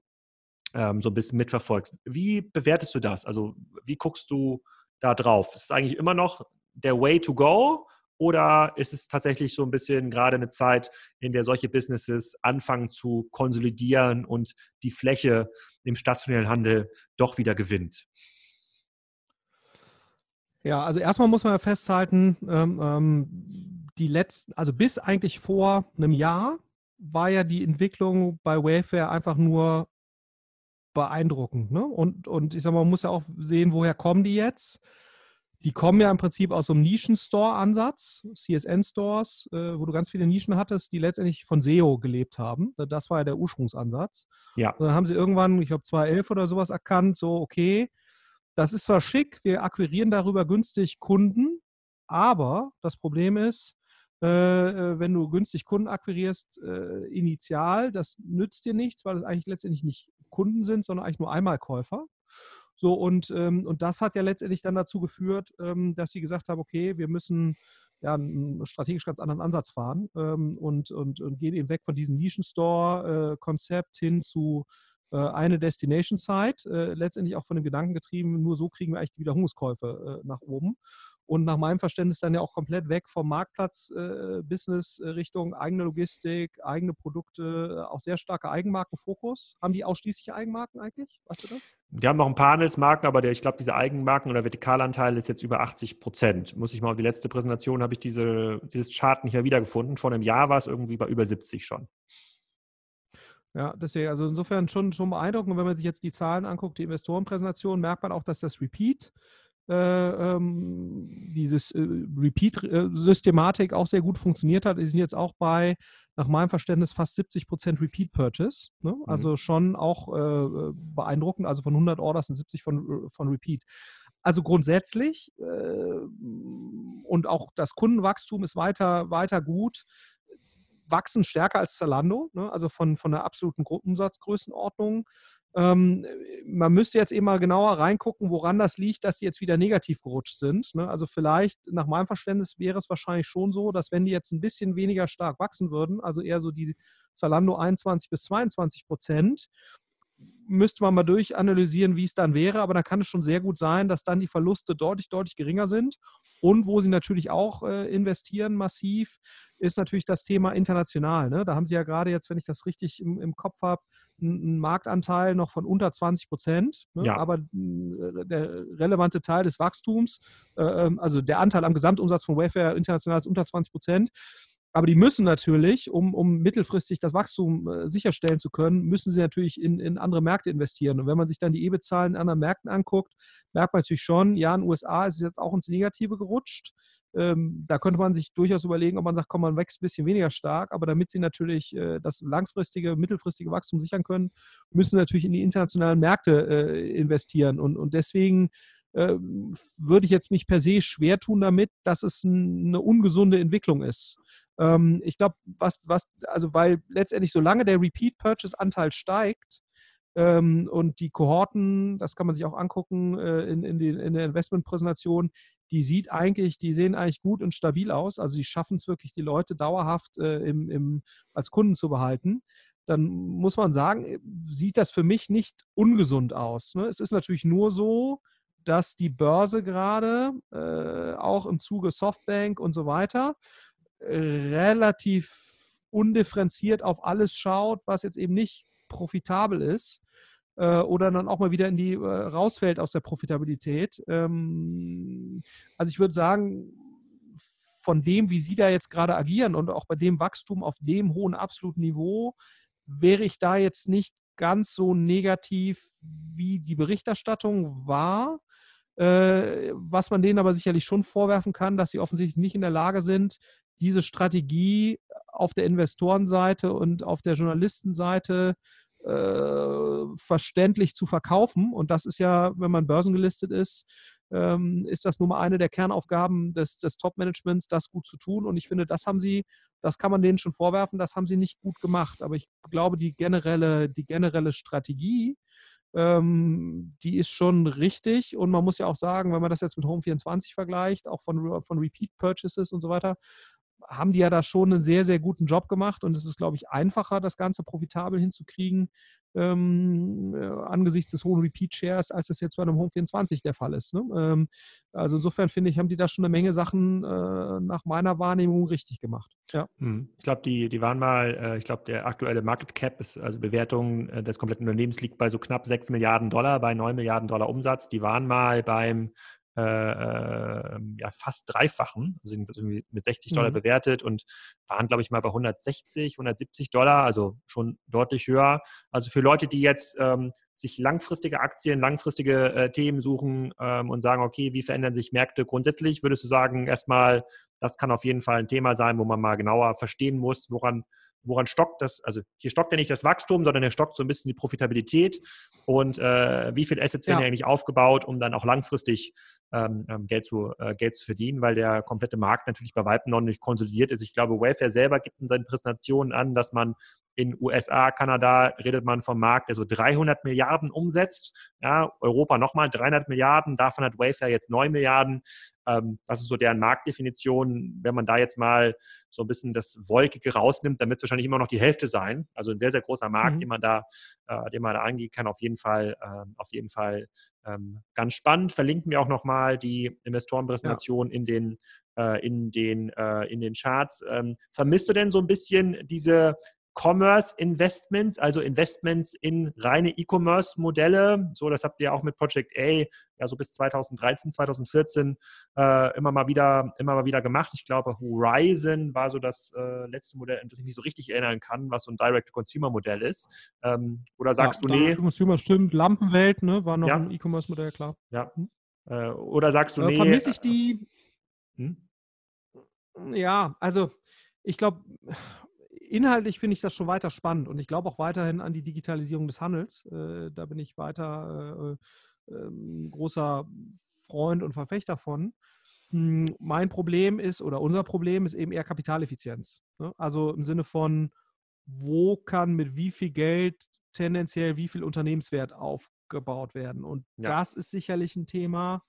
ähm, so ein bisschen mitverfolgst. Wie bewertest du das? Also wie guckst du da drauf? Ist es eigentlich immer noch der Way to go? Oder ist es tatsächlich so ein bisschen gerade eine Zeit, in der solche Businesses anfangen zu konsolidieren und die Fläche im stationären Handel doch wieder gewinnt? Ja, also erstmal muss man ja festhalten, ähm, ähm, die letzten, also bis eigentlich vor einem Jahr war ja die Entwicklung bei Wayfair einfach nur beeindruckend. Ne? Und, und ich sag mal, man muss ja auch sehen, woher kommen die jetzt? Die kommen ja im Prinzip aus so einem Nischen-Store-Ansatz, CSN-Stores, äh, wo du ganz viele Nischen hattest, die letztendlich von SEO gelebt haben. Das war ja der Ursprungsansatz. Ja. Und dann haben sie irgendwann, ich glaube 2011 oder sowas erkannt, so, okay, das ist zwar schick, wir akquirieren darüber günstig Kunden, aber das Problem ist, wenn du günstig Kunden akquirierst, äh, initial, das nützt dir nichts, weil es eigentlich letztendlich nicht Kunden sind, sondern eigentlich nur Einmalkäufer. So, und, ähm, und das hat ja letztendlich dann dazu geführt, ähm, dass sie gesagt haben, okay, wir müssen ja, einen strategisch ganz anderen Ansatz fahren ähm, und, und, und gehen eben weg von diesem Nischen-Store-Konzept hin zu äh, eine Destination-Site, äh, letztendlich auch von dem Gedanken getrieben, nur so kriegen wir eigentlich die Wiederholungskäufe äh, nach oben und nach meinem Verständnis dann ja auch komplett weg vom Marktplatz-Business äh, Richtung eigene Logistik, eigene Produkte, auch sehr starker Eigenmarkenfokus. Haben die ausschließlich Eigenmarken eigentlich? Weißt du das? Die haben noch ein paar Handelsmarken, aber der, ich glaube, diese Eigenmarken oder Vertikalanteil ist jetzt über 80 Prozent. Muss ich mal auf die letzte Präsentation, habe ich diese, dieses Chart nicht mehr wiedergefunden. Vor einem Jahr war es irgendwie bei über 70 schon. Ja, deswegen, also insofern schon, schon beeindruckend. Und wenn man sich jetzt die Zahlen anguckt, die Investorenpräsentation, merkt man auch, dass das Repeat äh, ähm, dieses äh, Repeat-Systematik auch sehr gut funktioniert hat. Die sind jetzt auch bei, nach meinem Verständnis, fast 70 Prozent Repeat-Purchase. Ne? Mhm. Also schon auch äh, beeindruckend. Also von 100 Orders sind 70 von, von Repeat. Also grundsätzlich äh, und auch das Kundenwachstum ist weiter, weiter gut wachsen stärker als Zalando, ne? also von, von der absoluten Umsatzgrößenordnung. Ähm, man müsste jetzt eben mal genauer reingucken, woran das liegt, dass die jetzt wieder negativ gerutscht sind. Ne? Also vielleicht, nach meinem Verständnis, wäre es wahrscheinlich schon so, dass wenn die jetzt ein bisschen weniger stark wachsen würden, also eher so die Zalando 21 bis 22 Prozent, müsste man mal durchanalysieren, wie es dann wäre. Aber dann kann es schon sehr gut sein, dass dann die Verluste deutlich, deutlich geringer sind. Und wo sie natürlich auch äh, investieren massiv, ist natürlich das Thema international. Ne? Da haben sie ja gerade jetzt, wenn ich das richtig im, im Kopf habe, einen Marktanteil noch von unter 20 Prozent. Ne? Ja. Aber äh, der relevante Teil des Wachstums, äh, ähm, also der Anteil am Gesamtumsatz von Wayfair international ist unter 20 Prozent. Aber die müssen natürlich, um, um mittelfristig das Wachstum äh, sicherstellen zu können, müssen sie natürlich in, in andere Märkte investieren. Und wenn man sich dann die EBIT-Zahlen in anderen Märkten anguckt, merkt man natürlich schon, ja, in den USA ist es jetzt auch ins Negative gerutscht. Ähm, da könnte man sich durchaus überlegen, ob man sagt, komm, man wächst ein bisschen weniger stark. Aber damit sie natürlich äh, das langfristige, mittelfristige Wachstum sichern können, müssen sie natürlich in die internationalen Märkte äh, investieren. Und, und deswegen ähm, würde ich jetzt mich per se schwer tun damit, dass es eine ungesunde Entwicklung ist. Ähm, ich glaube, was, was, also weil letztendlich, solange der Repeat-Purchase-Anteil steigt, ähm, und die Kohorten, das kann man sich auch angucken äh, in, in, die, in der Investmentpräsentation, die sieht eigentlich, die sehen eigentlich gut und stabil aus. Also sie schaffen es wirklich, die Leute dauerhaft äh, im, im, als Kunden zu behalten. Dann muss man sagen, äh, sieht das für mich nicht ungesund aus. Ne? Es ist natürlich nur so, dass die Börse gerade äh, auch im Zuge Softbank und so weiter relativ undifferenziert auf alles schaut, was jetzt eben nicht profitabel ist äh, oder dann auch mal wieder in die äh, rausfällt aus der Profitabilität. Ähm, also ich würde sagen, von dem, wie Sie da jetzt gerade agieren und auch bei dem Wachstum auf dem hohen absoluten Niveau, wäre ich da jetzt nicht ganz so negativ, wie die Berichterstattung war. Äh, was man denen aber sicherlich schon vorwerfen kann, dass sie offensichtlich nicht in der Lage sind, diese Strategie auf der Investorenseite und auf der Journalistenseite äh, verständlich zu verkaufen. Und das ist ja, wenn man börsengelistet ist, ähm, ist das nun mal eine der Kernaufgaben des, des Top-Managements, das gut zu tun. Und ich finde, das haben sie, das kann man denen schon vorwerfen, das haben sie nicht gut gemacht. Aber ich glaube, die generelle, die generelle Strategie, ähm, die ist schon richtig. Und man muss ja auch sagen, wenn man das jetzt mit Home24 vergleicht, auch von, von Repeat Purchases und so weiter, haben die ja da schon einen sehr, sehr guten Job gemacht und es ist, glaube ich, einfacher, das Ganze profitabel hinzukriegen ähm, äh, angesichts des hohen Repeat-Shares, als das jetzt bei einem Home 24 der Fall ist. Ne? Ähm, also insofern finde ich, haben die da schon eine Menge Sachen äh, nach meiner Wahrnehmung richtig gemacht. Ja. Hm. Ich glaube, die, die waren mal, äh, ich glaube, der aktuelle Market Cap, ist, also Bewertung äh, des kompletten Unternehmens liegt bei so knapp 6 Milliarden Dollar, bei 9 Milliarden Dollar Umsatz. Die waren mal beim äh, ähm, ja, fast dreifachen, also sind irgendwie mit 60 Dollar mhm. bewertet und waren, glaube ich, mal bei 160, 170 Dollar, also schon deutlich höher. Also für Leute, die jetzt ähm, sich langfristige Aktien, langfristige äh, Themen suchen ähm, und sagen, okay, wie verändern sich Märkte grundsätzlich, würdest du sagen, erstmal, das kann auf jeden Fall ein Thema sein, wo man mal genauer verstehen muss, woran woran stockt das? Also hier stockt ja nicht das Wachstum, sondern hier stockt so ein bisschen die Profitabilität und äh, wie viele Assets werden ja. eigentlich aufgebaut, um dann auch langfristig ähm, ähm, Geld, zu, äh, Geld zu verdienen, weil der komplette Markt natürlich bei Weitem noch nicht konsolidiert ist. Ich glaube, Wayfair selber gibt in seinen Präsentationen an, dass man in USA, Kanada redet man vom Markt, der so 300 Milliarden umsetzt. Ja, Europa nochmal 300 Milliarden, davon hat Wayfair jetzt 9 Milliarden. Ähm, das ist so deren Marktdefinition. Wenn man da jetzt mal so ein bisschen das Wolkige rausnimmt, dann wird es wahrscheinlich immer noch die Hälfte sein. Also ein sehr, sehr großer Markt, mhm. den man da, äh, den man da angeht, kann auf jeden Fall, äh, auf jeden Fall ähm, ganz spannend. Verlinken wir auch nochmal die Investorenpräsentation ja. in den äh, in, den, äh, in den Charts. Ähm, vermisst du denn so ein bisschen diese Commerce Investments, also Investments in reine E-Commerce-Modelle. So, das habt ihr auch mit Project A ja so bis 2013, 2014 äh, immer mal wieder, immer mal wieder gemacht. Ich glaube, Horizon war so das äh, letzte Modell, an das ich mich so richtig erinnern kann, was so ein Direct-to-Consumer-Modell ist. Ähm, oder sagst ja, du, nee? Consumer stimmt, Lampenwelt, ne, war noch ja. ein E-Commerce-Modell, klar. Ja. Hm? Äh, oder sagst du, nee? Vermisse ich die? Hm? Ja, also ich glaube, inhaltlich finde ich das schon weiter spannend und ich glaube auch weiterhin an die Digitalisierung des Handels. Äh, da bin ich weiter äh, äh, großer Freund und Verfechter von. Hm, mein Problem ist oder unser Problem ist eben eher Kapitaleffizienz. Ne? Also im Sinne von, wo kann mit wie viel Geld tendenziell wie viel Unternehmenswert aufgebaut werden. Und ja. das ist sicherlich ein Thema,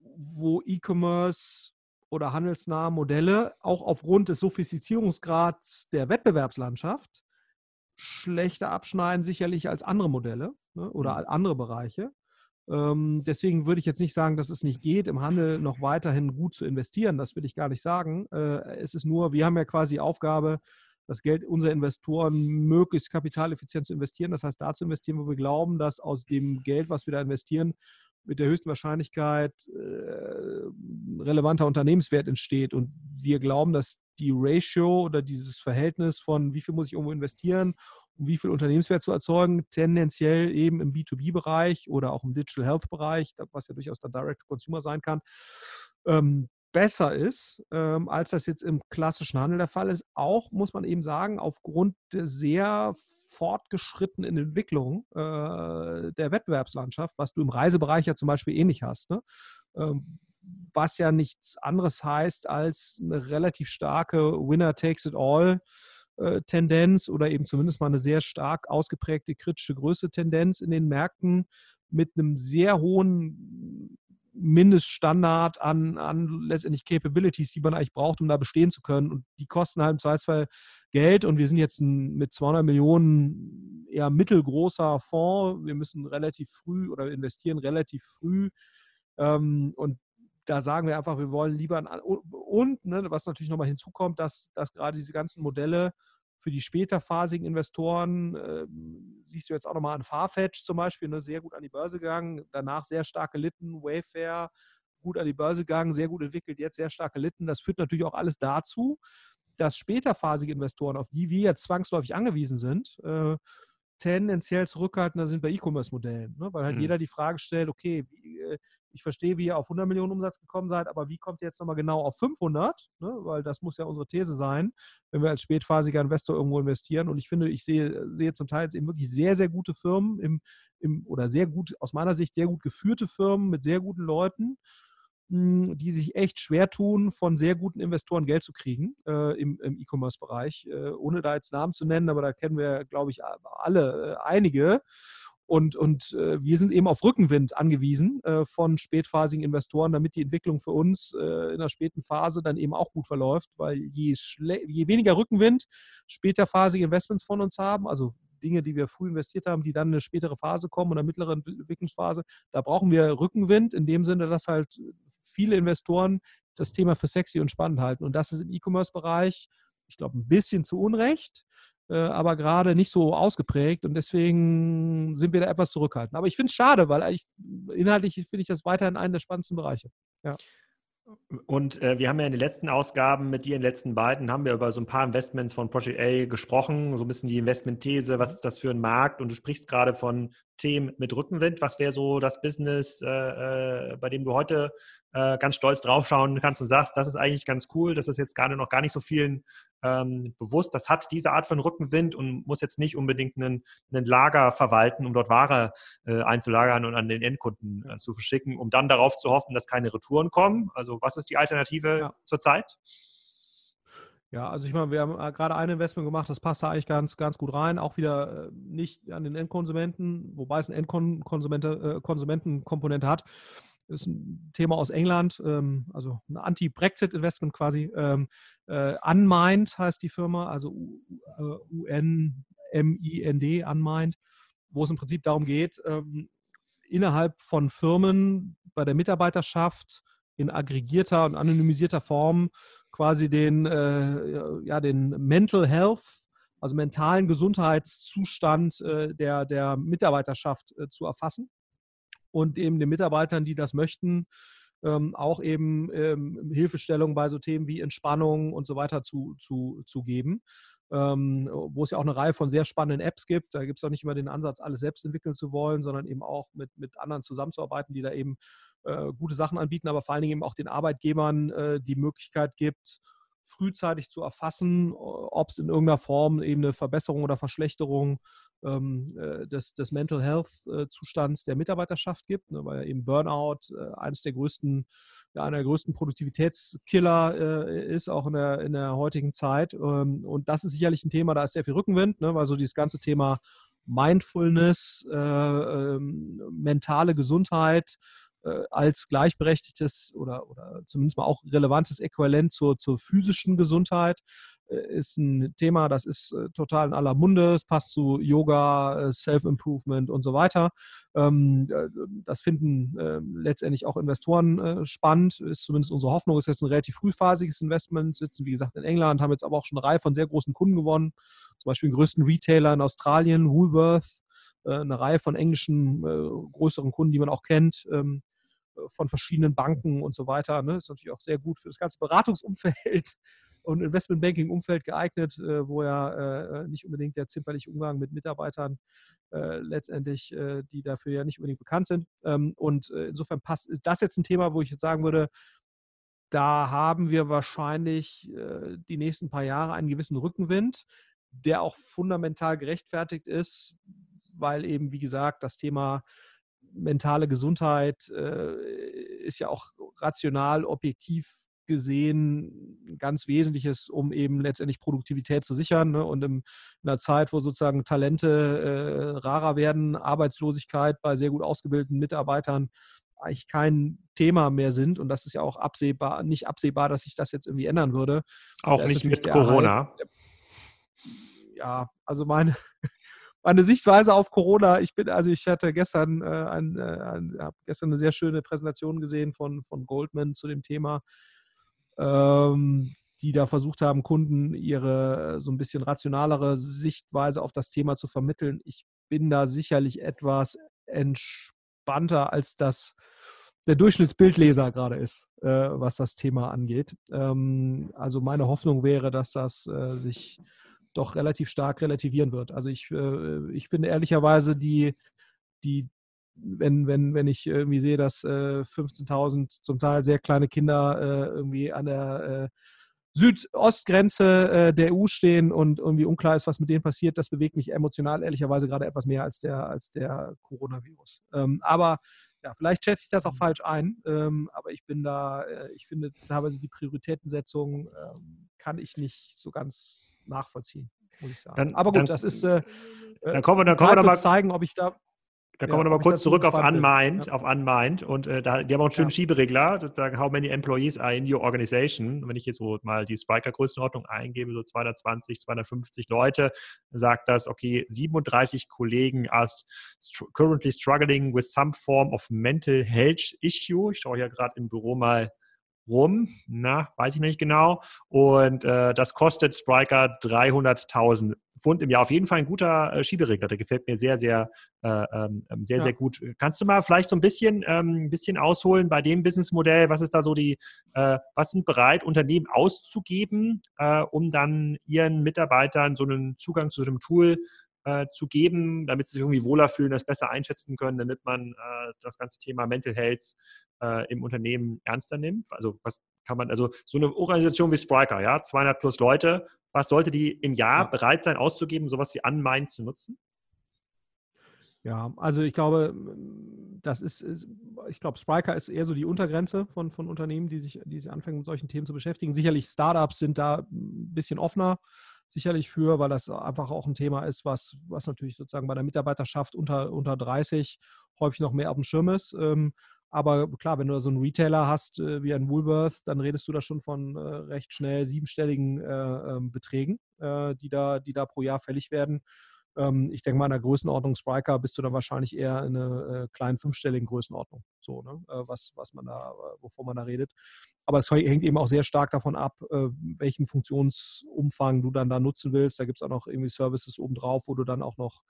wo E-Commerce oder handelsnahe Modelle auch aufgrund des Sophistizierungsgrads der Wettbewerbslandschaft schlechter abschneiden, sicherlich als andere Modelle ne, oder mhm. andere Bereiche. Ähm, deswegen würde ich jetzt nicht sagen, dass es nicht geht, im Handel noch weiterhin gut zu investieren. Das will ich gar nicht sagen. Äh, es ist nur, wir haben ja quasi die Aufgabe, das Geld unserer Investoren möglichst kapitaleffizient zu investieren. Das heißt, da zu investieren, wo wir glauben, dass aus dem Geld, was wir da investieren, mit der höchsten Wahrscheinlichkeit äh, relevanter Unternehmenswert entsteht. Und wir glauben, dass die Ratio oder dieses Verhältnis von wie viel muss ich irgendwo investieren, um wie viel Unternehmenswert zu erzeugen, tendenziell eben im B2B-Bereich oder auch im Digital Health-Bereich, was ja durchaus dann Direct-to-Consumer sein kann, ähm, besser ist, ähm, als das jetzt im klassischen Handel der Fall ist. Auch muss man eben sagen, aufgrund der sehr fortgeschrittenen Entwicklung äh, der Wettbewerbslandschaft, was du im Reisebereich ja zum Beispiel ähnlich hast. Ne? Ähm, was ja nichts anderes heißt als eine relativ starke Winner takes it all. Äh, Tendenz oder eben zumindest mal eine sehr stark ausgeprägte kritische Größe Tendenz in den Märkten mit einem sehr hohen Mindeststandard an, an letztendlich Capabilities, die man eigentlich braucht, um da bestehen zu können. Und die kosten halt im Zweifelsfall Geld. Und wir sind jetzt ein, mit 200 Millionen eher mittelgroßer Fonds. Wir müssen relativ früh oder investieren relativ früh. Ähm, und da sagen wir einfach, wir wollen lieber, und ne, was natürlich nochmal hinzukommt, dass, dass gerade diese ganzen Modelle für die späterphasigen Investoren äh, siehst du jetzt auch nochmal an Farfetch zum Beispiel, ne, sehr gut an die Börse gegangen, danach sehr stark gelitten, Wayfair gut an die Börse gegangen, sehr gut entwickelt, jetzt sehr stark gelitten. Das führt natürlich auch alles dazu, dass späterphasige Investoren, auf die wir jetzt zwangsläufig angewiesen sind, äh, tendenziell zurückhaltender sind bei E-Commerce-Modellen, ne? weil halt mhm. jeder die Frage stellt, okay, wie, ich verstehe, wie ihr auf 100 Millionen Umsatz gekommen seid, aber wie kommt ihr jetzt nochmal genau auf 500? Ne? Weil das muss ja unsere These sein, wenn wir als spätphasiger Investor irgendwo investieren. Und ich finde, ich sehe, sehe zum Teil jetzt eben wirklich sehr, sehr gute Firmen im, im, oder sehr gut, aus meiner Sicht sehr gut geführte Firmen mit sehr guten Leuten, hm, die sich echt schwer tun, von sehr guten Investoren Geld zu kriegen äh, im, im E-Commerce-Bereich, äh, ohne da jetzt Namen zu nennen, aber da kennen wir, glaube ich, alle äh, einige. Und, und äh, wir sind eben auf Rückenwind angewiesen äh, von spätphasigen Investoren, damit die Entwicklung für uns äh, in der späten Phase dann eben auch gut verläuft, weil je, je weniger Rückenwind späterphasige Investments von uns haben, also Dinge, die wir früh investiert haben, die dann in eine spätere Phase kommen oder mittlere Entwicklungsphase, da brauchen wir Rückenwind in dem Sinne, dass halt viele Investoren das Thema für sexy und spannend halten. Und das ist im E-Commerce-Bereich, ich glaube, ein bisschen zu Unrecht. Äh, aber gerade nicht so ausgeprägt und deswegen sind wir da etwas zurückhaltend. Aber ich finde es schade, weil ich, inhaltlich finde ich das weiterhin einen der spannendsten Bereiche. Ja. Und äh, wir haben ja in den letzten Ausgaben mit dir, in den letzten beiden, haben wir über so ein paar Investments von Project A gesprochen, so ein bisschen die Investmentthese, was ist das für ein Markt? Und du sprichst gerade von Themen mit Rückenwind. Was wäre so das Business, äh, äh, bei dem du heute äh, ganz stolz draufschauen kannst und sagst, das ist eigentlich ganz cool, das ist jetzt gerade noch gar nicht so vielen ähm, bewusst. Das hat diese Art von Rückenwind und muss jetzt nicht unbedingt einen, einen Lager verwalten, um dort Ware äh, einzulagern und an den Endkunden äh, zu verschicken, um dann darauf zu hoffen, dass keine Retouren kommen. Also was ist die Alternative ja. zurzeit? Ja, also ich meine, wir haben äh, gerade ein Investment gemacht, das passt da eigentlich ganz, ganz gut rein. Auch wieder äh, nicht an den Endkonsumenten, wobei es eine Endkonsumentenkomponente hat. ist ein Thema aus England, ähm, also ein Anti-Brexit-Investment quasi. Ähm, äh, Unmind heißt die Firma, also U-N-M-I-N-D, Unmind, wo es im Prinzip darum geht, ähm, innerhalb von Firmen bei der Mitarbeiterschaft in aggregierter und anonymisierter Form quasi den, äh, ja, den Mental Health, also mentalen Gesundheitszustand äh, der, der Mitarbeiterschaft äh, zu erfassen und eben den Mitarbeitern, die das möchten, ähm, auch eben ähm, Hilfestellung bei so Themen wie Entspannung und so weiter zu, zu, zu geben. Ähm, wo es ja auch eine Reihe von sehr spannenden Apps gibt. Da gibt es auch nicht immer den Ansatz, alles selbst entwickeln zu wollen, sondern eben auch mit, mit anderen zusammenzuarbeiten, die da eben äh, gute Sachen anbieten, aber vor allen Dingen eben auch den Arbeitgebern äh, die Möglichkeit gibt, frühzeitig zu erfassen, ob es in irgendeiner Form eben eine Verbesserung oder Verschlechterung ähm, äh, des, des Mental Health-Zustands äh, der Mitarbeiterschaft gibt, ne, weil eben Burnout äh, eines der größten, ja, einer der größten Produktivitätskiller äh, ist, auch in der, in der heutigen Zeit. Ähm, und das ist sicherlich ein Thema, da ist sehr viel Rückenwind, ne, weil so dieses ganze Thema Mindfulness, äh, ähm, mentale Gesundheit, als gleichberechtigtes oder, oder zumindest mal auch relevantes Äquivalent zur, zur physischen Gesundheit äh, ist ein Thema, das ist äh, total in aller Munde. Es passt zu Yoga, Self-Improvement und so weiter. Ähm, das finden ähm, letztendlich auch Investoren spannend. Ist zumindest unsere Hoffnung, ist jetzt ein relativ frühphasiges Investment. Sitzen, wie gesagt, in England, haben jetzt aber auch schon eine Reihe von sehr großen Kunden gewonnen. Zum Beispiel den größten Retailer in Australien, Woolworth. Eine Reihe von englischen größeren Kunden, die man auch kennt. Von verschiedenen Banken und so weiter. Ne? Ist natürlich auch sehr gut für das ganze Beratungsumfeld *laughs* und Investmentbanking-Umfeld geeignet, äh, wo ja äh, nicht unbedingt der zimperliche Umgang mit Mitarbeitern äh, letztendlich, die dafür ja nicht unbedingt bekannt sind. Ähm, und insofern passt, ist das jetzt ein Thema, wo ich jetzt sagen würde, da haben wir wahrscheinlich die nächsten paar Jahre einen gewissen Rückenwind, der auch fundamental gerechtfertigt ist, weil eben, wie gesagt, das Thema mentale Gesundheit äh, ist ja auch rational, objektiv gesehen ganz Wesentliches, um eben letztendlich Produktivität zu sichern. Ne? Und in einer Zeit, wo sozusagen Talente äh, rarer werden, Arbeitslosigkeit bei sehr gut ausgebildeten Mitarbeitern eigentlich kein Thema mehr sind. Und das ist ja auch absehbar, nicht absehbar, dass sich das jetzt irgendwie ändern würde. Auch nicht mit Corona. Erhalt, ja, also meine, meine Sichtweise auf Corona. Ich bin, also ich hatte gestern, äh, ein, äh, ein, gestern eine sehr schöne Präsentation gesehen von, von Goldman zu dem Thema, ähm, die da versucht haben, Kunden ihre äh, so ein bisschen rationalere Sichtweise auf das Thema zu vermitteln. Ich bin da sicherlich etwas entspannter als das der Durchschnittsbildleser gerade ist, äh, was das Thema angeht. Ähm, also meine Hoffnung wäre, dass das äh, sich doch relativ stark relativieren wird. Also ich, äh, ich finde ehrlicherweise die, die, wenn, wenn, wenn ich irgendwie sehe, dass äh, 15.000 zum Teil sehr kleine Kinder äh, irgendwie an der äh, Südostgrenze äh, der EU stehen und irgendwie unklar ist, was mit denen passiert, das bewegt mich emotional ehrlicherweise gerade etwas mehr als der, als der Coronavirus. Ähm, aber ja, vielleicht schätze ich das auch falsch ein, ähm, aber ich bin da, äh, ich finde teilweise die Prioritätensetzung ähm, kann ich nicht so ganz nachvollziehen, muss ich sagen. Dann, aber gut, dann, das ist. Äh, dann kommen wir, dann kommen wir mal zeigen, ob ich da da kommen ja, wir nochmal kurz zurück auf Unmind, ja. auf Unmind. Und äh, da, die haben auch einen schönen ja. Schieberegler, sozusagen, how many employees are in your organization. Und wenn ich jetzt so mal die Spiker-Größenordnung eingebe, so 220, 250 Leute, sagt das, okay, 37 Kollegen are currently struggling with some form of mental health issue. Ich schaue hier gerade im Büro mal rum, na, weiß ich nicht genau. Und äh, das kostet Spriker 300.000 Pfund im Jahr. Auf jeden Fall ein guter äh, Schieberegler. Der gefällt mir sehr, sehr, äh, ähm, ähm, sehr, ja. sehr gut. Kannst du mal vielleicht so ein bisschen, ähm, bisschen ausholen bei dem Businessmodell? Was ist da so die, äh, was sind bereit, Unternehmen auszugeben, äh, um dann ihren Mitarbeitern so einen Zugang zu dem Tool äh, zu geben, damit sie sich irgendwie wohler fühlen, das besser einschätzen können, damit man äh, das ganze Thema Mental Health äh, im Unternehmen ernster nimmt? Also was kann man, also so eine Organisation wie Spriker, ja, 200 plus Leute, was sollte die im Jahr ja. bereit sein auszugeben, sowas wie Unmind zu nutzen? Ja, also ich glaube, das ist, ist, ich glaube, Spriker ist eher so die Untergrenze von, von Unternehmen, die sich, die sich anfangen, mit solchen Themen zu beschäftigen. Sicherlich Startups sind da ein bisschen offener, sicherlich für, weil das einfach auch ein Thema ist, was, was natürlich sozusagen bei der Mitarbeiterschaft unter, unter 30 häufig noch mehr auf dem Schirm ist. Ähm, Aber klar, wenn du da so einen Retailer hast äh, wie ein Woolworth, dann redest du da schon von äh, recht schnell siebenstelligen äh, ähm, Beträgen, die, da, die da pro Jahr fällig werden. Ähm, ich denke mal, in der Größenordnung Spriker bist du dann wahrscheinlich eher in einer äh, kleinen fünfstelligen Größenordnung, so, ne? Äh, was, was man da, wovon man da redet. Aber es hängt eben auch sehr stark davon ab, welchen Funktionsumfang du dann da nutzen willst. Da gibt es auch noch irgendwie Services obendrauf, wo du dann auch noch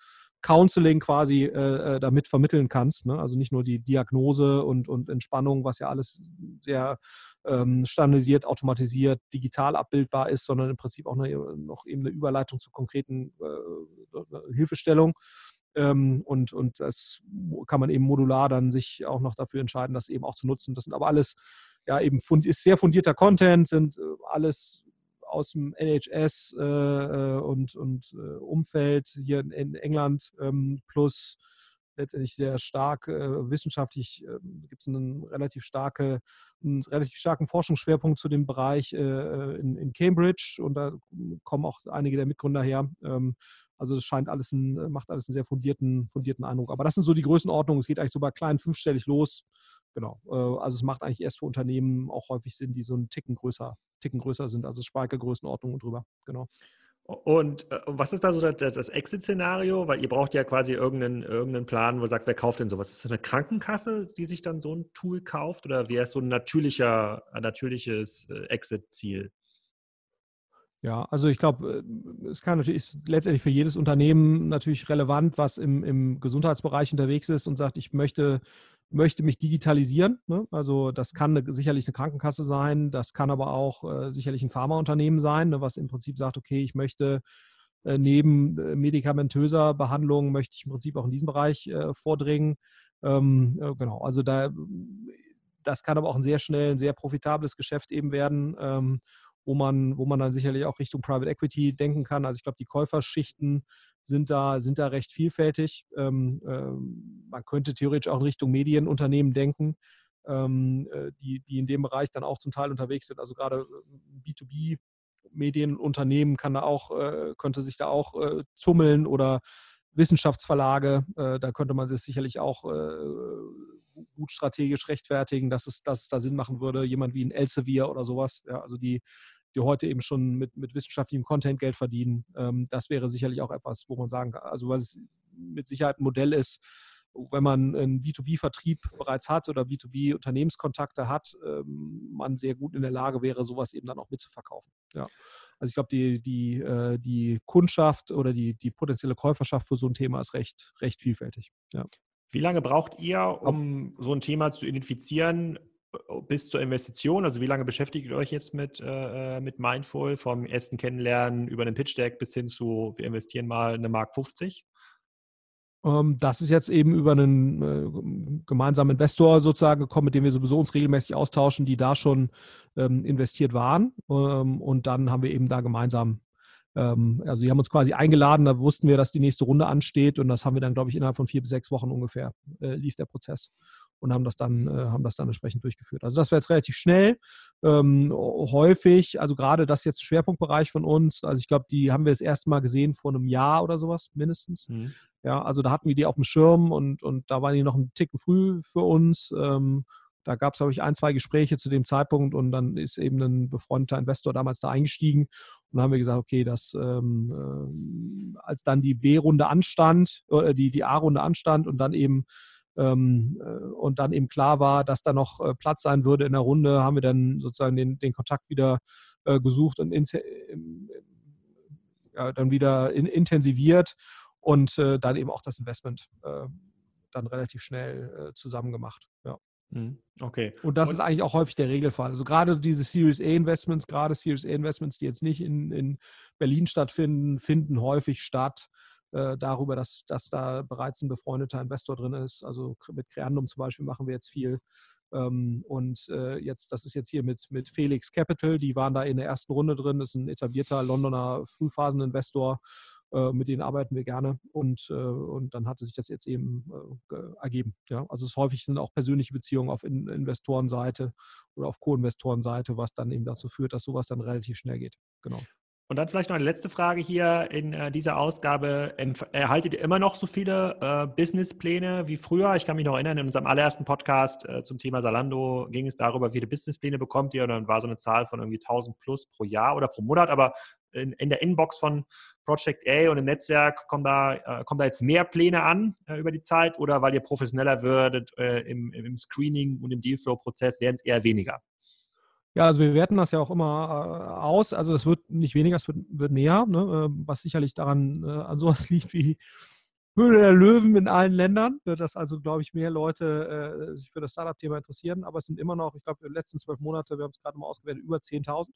Counseling quasi äh, äh, damit vermitteln kannst. Ne? Also nicht nur die Diagnose und, und Entspannung, was ja alles sehr ähm, standardisiert, automatisiert, digital abbildbar ist, sondern im Prinzip auch eine, noch eben eine Überleitung zu konkreten äh, Hilfestellung. Ähm, und, und das kann man eben modular dann sich auch noch dafür entscheiden, das eben auch zu nutzen. Das sind aber alles, ja, eben ist sehr fundierter Content, sind äh, alles aus dem NHS äh, äh, und, und äh, Umfeld hier in, in England ähm, plus letztendlich sehr stark äh, wissenschaftlich äh, gibt es einen relativ starke, einen relativ starken Forschungsschwerpunkt zu dem Bereich äh, in, in, Cambridge und da kommen auch einige der Mitgründer her. Ähm, also es scheint alles ein, macht alles einen sehr fundierten, fundierten Eindruck. Aber das sind so die Größenordnungen. Es geht eigentlich so bei kleinen fünfstellig los. Genau. Äh, also es macht eigentlich erst für Unternehmen auch häufig Sinn, die so einen Ticken größer, Ticken größer sind. Also Speichergrößenordnung und drüber. Genau. Und äh, was ist da so das, Exit-Szenario? Weil ihr braucht ja quasi irgendeinen, irgendeinen Plan, wo ihr sagt, wer kauft denn sowas? Ist das eine Krankenkasse, die sich dann so ein Tool kauft? Oder wäre es so ein natürlicher, ein natürliches äh, Exit-Ziel? Ja, also ich glaube, es kann natürlich ist letztendlich für jedes Unternehmen natürlich relevant, was im, im Gesundheitsbereich unterwegs ist und sagt, ich möchte, möchte mich digitalisieren. Ne? Also das kann eine, sicherlich eine Krankenkasse sein, das kann aber auch äh, sicherlich ein Pharmaunternehmen sein, ne, was im Prinzip sagt, okay, ich möchte äh, neben äh, medikamentöser Behandlung möchte ich im Prinzip auch in diesen Bereich äh, vordringen. Ähm, äh, genau, also da das kann aber auch ein sehr schnell, ein sehr profitables Geschäft eben werden. Ähm, wo man, wo man dann sicherlich auch Richtung Private Equity denken kann. Also ich glaube, die Käuferschichten sind da, sind da recht vielfältig. Ähm, ähm, man könnte theoretisch auch in Richtung Medienunternehmen denken, ähm, äh, die, die in dem Bereich dann auch zum Teil unterwegs sind. Also gerade äh, B2B Medienunternehmen kann da auch, äh, könnte sich da auch äh, tummeln oder Wissenschaftsverlage, äh, da könnte man sich sicherlich auch äh, gut strategisch rechtfertigen, dass es, dass es da Sinn machen würde, jemand wie ein Elsevier oder sowas, ja, also die die heute eben schon mit, mit wissenschaftlichem Content Geld verdienen. Ähm, das wäre sicherlich auch etwas, wo man sagen kann, also weil es mit Sicherheit ein Modell ist, wenn man einen B2B-Vertrieb bereits hat oder B2B-Unternehmenskontakte hat, ähm, man sehr gut in der Lage wäre, sowas eben dann auch mitzuverkaufen. Ja. Also ich glaube, die, die, äh, die Kundschaft oder die, die potenzielle Käuferschaft für so ein Thema ist recht, recht vielfältig. Ja. Wie lange braucht ihr, um so ein Thema zu identifizieren? bis zur Investition? Also wie lange beschäftigt ihr euch jetzt mit, äh, mit Mindful, vom ersten Kennenlernen über den Pitch Deck bis hin zu, wir investieren mal eine Mark 50? Ähm, das ist jetzt eben über einen äh, gemeinsamen Investor sozusagen gekommen, mit dem wir sowieso uns regelmäßig austauschen, die da schon ähm, investiert waren. Ähm, und dann haben wir eben da gemeinsam also die haben uns quasi eingeladen, da wussten wir, dass die nächste Runde ansteht und das haben wir dann, glaube ich, innerhalb von vier bis sechs Wochen ungefähr äh, lief der Prozess und haben das dann, äh, haben das dann entsprechend durchgeführt. Also das wäre jetzt relativ schnell. Ähm, häufig, also gerade das jetzt Schwerpunktbereich von uns, also ich glaube, die haben wir das erste Mal gesehen vor einem Jahr oder sowas mindestens. Mhm. Ja, also da hatten wir die auf dem Schirm und, und da waren die noch ein Ticken früh für uns. Ähm, da gab es, glaube ich, ein, zwei Gespräche zu dem Zeitpunkt und dann ist eben ein befreundeter Investor damals da eingestiegen und dann haben wir gesagt, okay, das, ähm, äh, als dann die B-Runde anstand, äh, die, die A-Runde anstand und dann eben ähm, äh, und dann eben klar war, dass da noch äh, Platz sein würde in der Runde, haben wir dann sozusagen den, den Kontakt wieder äh, gesucht und in, ja, dann wieder in, intensiviert und äh, dann eben auch das Investment dann relativ schnell zusammen gemacht. Ja. Mhm. Okay. Und das und ist eigentlich auch häufig der Regelfall. Also gerade diese Series A Investments, gerade Series A Investments, die jetzt nicht in, in Berlin stattfinden, finden häufig statt äh, darüber, dass, dass da bereits ein befreundeter Investor drin ist. Also mit Creandum zum Beispiel machen wir jetzt viel. Ähm, und äh, jetzt, das ist jetzt hier mit, mit Felix Capital, die waren da in der ersten Runde drin, das ist ein etablierter Londoner Frühphaseninvestor äh, mit denen arbeiten wir gerne und, äh, und dann hatte sich das jetzt eben äh, ergeben. Ja? Also es häufig sind auch persönliche Beziehungen auf in Investorenseite oder auf Co-Investorenseite, was dann eben dazu führt, dass sowas dann relativ schnell geht. Genau. Und dann vielleicht noch eine letzte Frage hier in äh, dieser Ausgabe. Erhaltet ihr immer noch so viele äh, Businesspläne wie früher? Ich kann mich noch erinnern, in unserem allerersten Podcast äh, zum Thema Salando ging es darüber, wie viele Businesspläne bekommt ihr? Und dann war so eine Zahl von irgendwie 1000 plus pro Jahr oder pro Monat. Aber in, in der Inbox von Project A und im Netzwerk kommen da, äh, kommen da jetzt mehr Pläne an äh, über die Zeit? Oder weil ihr professioneller würdet äh, im, im Screening und im Dealflow-Prozess, werden es eher weniger? Ja, also wir werten das ja auch immer äh, aus. Also es wird nicht weniger, es wird, wird mehr, ne? Ähm, was sicherlich daran äh, an sowas *laughs* liegt wie Höhle der Löwen in allen Ländern, ne? dass also, glaube ich, mehr Leute äh, sich für das Startup-Thema interessieren. Aber es sind immer noch, ich glaube, in den letzten zwölf Monate, wir haben es gerade mal ausgewertet, über 10.000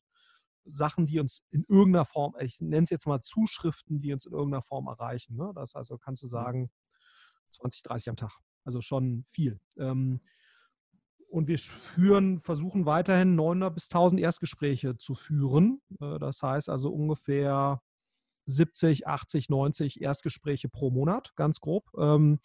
Sachen, die uns in irgendeiner Form, ich nenne es jetzt mal Zuschriften, die uns in irgendeiner Form erreichen. Ne? Das also kannst du sagen, 20, 30 am Tag. Also schon viel. Ähm, und wir führen, versuchen weiterhin 900 bis 1000 Erstgespräche zu führen. Äh, das heißt also ungefähr 70, 80, 90 Erstgespräche pro Monat, ganz grob. Ähm,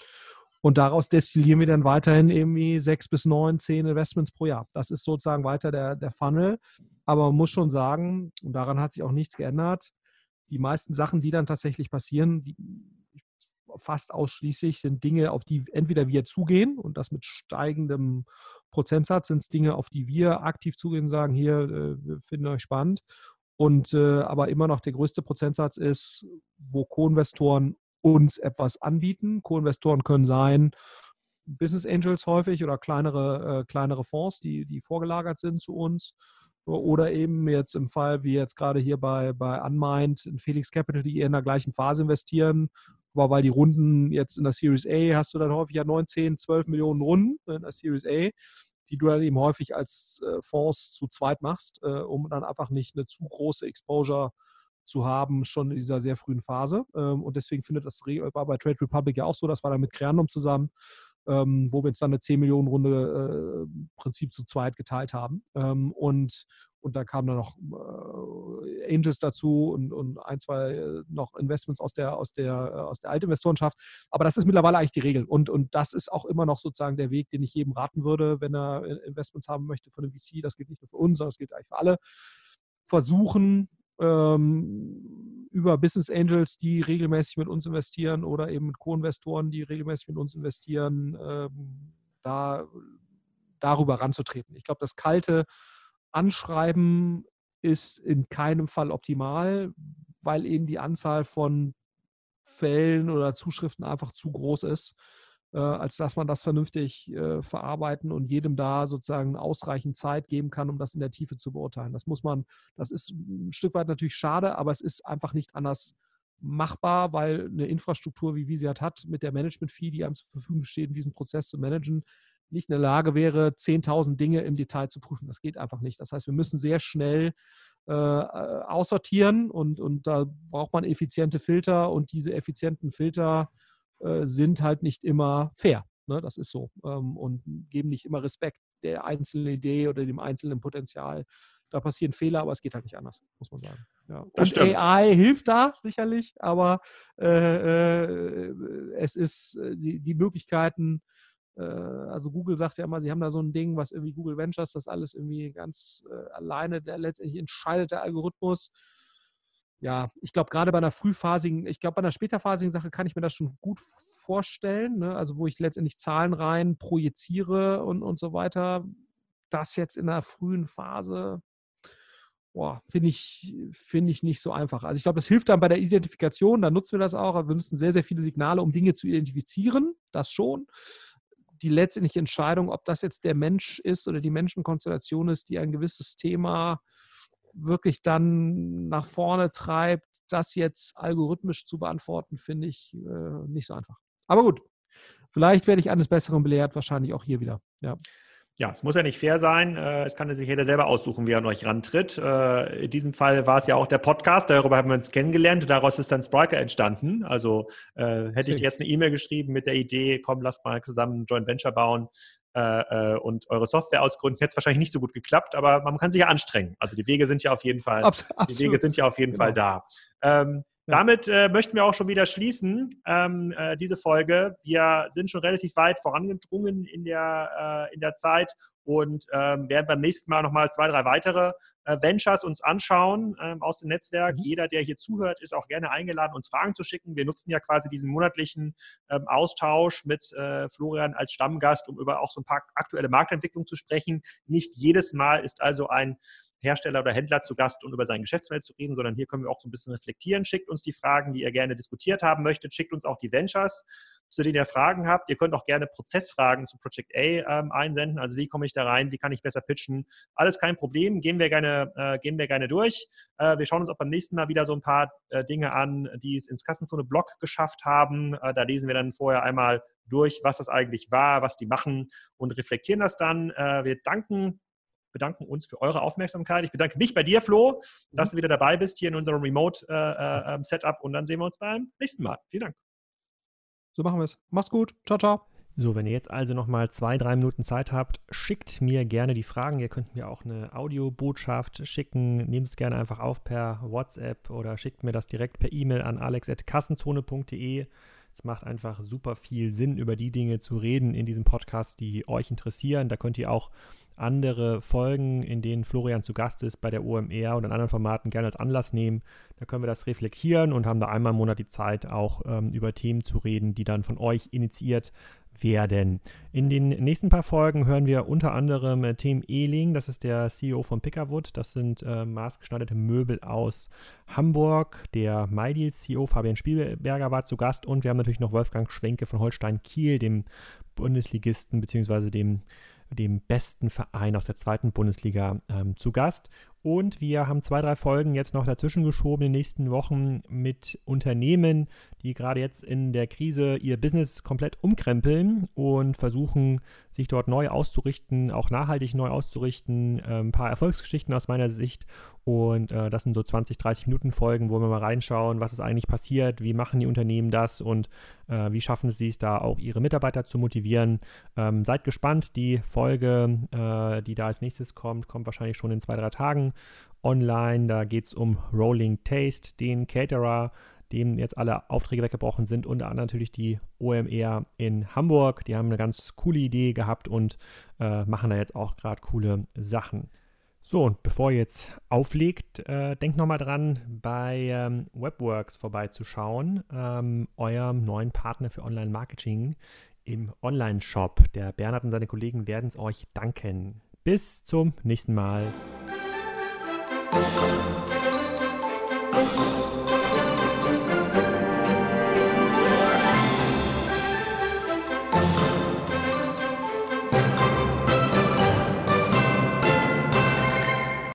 und daraus destillieren wir dann weiterhin irgendwie sechs bis neun, zehn Investments pro Jahr. Das ist sozusagen weiter der, der Funnel. Aber man muss schon sagen, und daran hat sich auch nichts geändert, die meisten Sachen, die dann tatsächlich passieren, die, fast ausschließlich sind Dinge, auf die entweder wir zugehen und das mit steigendem Prozentsatz sind es Dinge, auf die wir aktiv zugehen und sagen, hier, äh, wir finden euch spannend. Und äh, aber immer noch der größte Prozentsatz ist, wo Co-Investoren uns etwas anbieten. Co-Investoren können sein Business Angels häufig oder kleinere, äh, kleinere Fonds, die, die vorgelagert sind zu uns. Oder eben jetzt im Fall, wie jetzt gerade hier bei, bei Unmind, in Felix Capital, die in der gleichen Phase investieren, aber weil die Runden jetzt in der Series A hast du dann häufig ja 19, 12 Millionen Runden in der Series A, die du dann eben häufig als äh, Fonds zu zweit machst, äh, um dann einfach nicht eine zu große Exposure zu haben, schon in dieser sehr frühen Phase. Ähm, und deswegen findet das war bei Trade Republic ja auch so, das war dann mit Creandum zusammen, ähm, wo wir uns dann eine 10 Millionen Runde äh, Prinzip zu zweit geteilt haben. Ähm, und und da kamen dann noch äh, Angels dazu und, und ein, zwei äh, noch Investments aus der, aus der, äh, aus der Altinvestorenschaft. Aber das ist mittlerweile eigentlich die Regel. Und, und das ist auch immer noch sozusagen der Weg, den ich jedem raten würde, wenn er Investments haben möchte von dem VC. Das gilt nicht nur für uns, sondern das gilt eigentlich für alle. Versuchen, ähm, über Business Angels, die regelmäßig mit uns investieren oder eben mit Co-Investoren, die regelmäßig mit uns investieren, ähm, da darüber ranzutreten. Ich glaube, das kalte Anschreiben ist in keinem Fall optimal, weil eben die Anzahl von Fällen oder Zuschriften einfach zu groß ist, als dass man das vernünftig äh, verarbeiten und jedem da sozusagen ausreichend Zeit geben kann, um das in der Tiefe zu beurteilen. Das muss man, das ist ein Stück weit natürlich schade, aber es ist einfach nicht anders machbar, weil eine Infrastruktur, wie Visiat hat, mit der Management-Fee, die einem zur Verfügung steht, diesen Prozess zu managen, nicht in der Lage wäre, 10.000 Dinge im Detail zu prüfen. Das geht einfach nicht. Das heißt, wir müssen sehr schnell äh, aussortieren und, und da braucht man effiziente Filter und diese effizienten Filter äh, sind halt nicht immer fair. Ne? Das ist so ähm, und geben nicht immer Respekt der einzelnen Idee oder dem einzelnen Potenzial. Da passieren Fehler, aber es geht halt nicht anders, muss man sagen. Ja. Und AI hilft da sicherlich, aber äh, äh es ist äh, die, die Möglichkeiten, also Google sagt ja immer, sie haben da so ein Ding, was irgendwie Google Ventures, das alles irgendwie ganz äh, alleine, der letztendlich entscheidet der Algorithmus. Ja, ich glaube, gerade bei einer frühphasigen, ich glaube, bei einer späterphasigen Sache kann ich mir das schon gut vorstellen, ne? also wo ich letztendlich Zahlen rein projiziere und, und so weiter. Das jetzt in der frühen Phase, finde ich, find ich nicht so einfach. Also ich glaube, das hilft dann bei der Identifikation, da nutzen wir das auch, aber wir nutzen sehr, sehr viele Signale, um Dinge zu identifizieren, das schon die letztendliche Entscheidung, ob das jetzt der Mensch ist oder die Menschenkonstellation ist, die ein gewisses Thema wirklich dann nach vorne treibt, das jetzt algorithmisch zu beantworten, finde ich äh, nicht so einfach. Aber gut, vielleicht werde ich eines Besseren belehrt, wahrscheinlich auch hier wieder. Ja ja, es muss ja nicht fair sein. Äh, es kann sich jeder selber aussuchen, wie er an euch rantritt. Äh, in diesem Fall war es ja auch der Podcast, darüber haben wir uns kennengelernt. Daraus ist dann Spriker entstanden. Also äh, hätte ich dir jetzt eine E-Mail geschrieben mit der Idee, komm, lasst mal zusammen ein Joint Venture bauen äh, äh, und eure Software ausgründen, hätte es wahrscheinlich nicht so gut geklappt, aber man kann sich ja anstrengen. Also die Wege sind ja auf jeden Fall, Absolut. die Wege sind ja auf jeden genau. Fall da. Ähm, damit äh, möchten wir auch schon wieder schließen, ähm, äh, diese Folge. Wir sind schon relativ weit vorangedrungen in der, äh, in der Zeit und ähm, werden beim nächsten Mal nochmal zwei, drei weitere äh, Ventures uns anschauen ähm, aus dem Netzwerk. Mhm. Jeder, der hier zuhört, ist auch gerne eingeladen, uns Fragen zu schicken. Wir nutzen ja quasi diesen monatlichen ähm, Austausch mit äh, Florian als Stammgast, um über auch so ein paar aktuelle Marktentwicklungen zu sprechen. Nicht jedes Mal ist also ein Hersteller oder Händler zu Gast und über sein Geschäftsmodell zu reden, sondern hier können wir auch so ein bisschen reflektieren. Schickt uns die Fragen, die ihr gerne diskutiert haben möchtet. Schickt uns auch die Ventures, zu denen ihr Fragen habt. Ihr könnt auch gerne Prozessfragen zu Project A ähm, einsenden. Also wie komme ich da rein? Wie kann ich besser pitchen? Alles kein Problem. Gehen wir gerne, äh, gehen wir gerne durch. Äh, wir schauen uns auch beim nächsten Mal wieder so ein paar äh, Dinge an, die es ins Kassenzone-Blog geschafft haben. Äh, da lesen wir dann vorher einmal durch, was das eigentlich war, was die machen und reflektieren das dann. Äh, wir danken bedanken uns für eure Aufmerksamkeit. Ich bedanke mich bei dir, Flo, dass mhm. du wieder dabei bist hier in unserem Remote-Setup äh, äh, und dann sehen wir uns beim nächsten Mal. Vielen Dank. So machen wir es. Mach's gut. Ciao, ciao. So, wenn ihr jetzt also nochmal zwei, drei Minuten Zeit habt, schickt mir gerne die Fragen. Ihr könnt mir auch eine Audiobotschaft schicken. Nehmt es gerne einfach auf per WhatsApp oder schickt mir das direkt per E-Mail an alex.kassenzone.de. Es macht einfach super viel Sinn, über die Dinge zu reden in diesem Podcast, die euch interessieren. Da könnt ihr auch andere Folgen, in denen Florian zu Gast ist, bei der OMR oder in anderen Formaten gerne als Anlass nehmen. Da können wir das reflektieren und haben da einmal im Monat die Zeit, auch ähm, über Themen zu reden, die dann von euch initiiert werden. In den nächsten paar Folgen hören wir unter anderem äh, Tim Ehling, das ist der CEO von Pickerwood. Das sind äh, maßgeschneiderte Möbel aus Hamburg. Der MyDeals CEO Fabian Spielberger war zu Gast und wir haben natürlich noch Wolfgang Schwenke von Holstein Kiel, dem Bundesligisten bzw. dem dem besten Verein aus der zweiten Bundesliga ähm, zu Gast. Und wir haben zwei, drei Folgen jetzt noch dazwischen geschoben in den nächsten Wochen mit Unternehmen, die gerade jetzt in der Krise ihr Business komplett umkrempeln und versuchen, sich dort neu auszurichten, auch nachhaltig neu auszurichten. Äh, ein paar Erfolgsgeschichten aus meiner Sicht. Und äh, das sind so 20, 30 Minuten Folgen, wo wir mal reinschauen, was ist eigentlich passiert, wie machen die Unternehmen das und äh, wie schaffen sie es da auch ihre Mitarbeiter zu motivieren. Ähm, seid gespannt, die Folge, äh, die da als nächstes kommt, kommt wahrscheinlich schon in zwei, drei Tagen online. Da geht es um Rolling Taste, den Caterer, dem jetzt alle Aufträge weggebrochen sind, unter anderem natürlich die OMR in Hamburg. Die haben eine ganz coole Idee gehabt und äh, machen da jetzt auch gerade coole Sachen. So, und bevor ihr jetzt auflegt, äh, denkt nochmal dran, bei ähm, Webworks vorbeizuschauen, ähm, eurem neuen Partner für Online-Marketing im Online-Shop. Der Bernhard und seine Kollegen werden es euch danken. Bis zum nächsten Mal.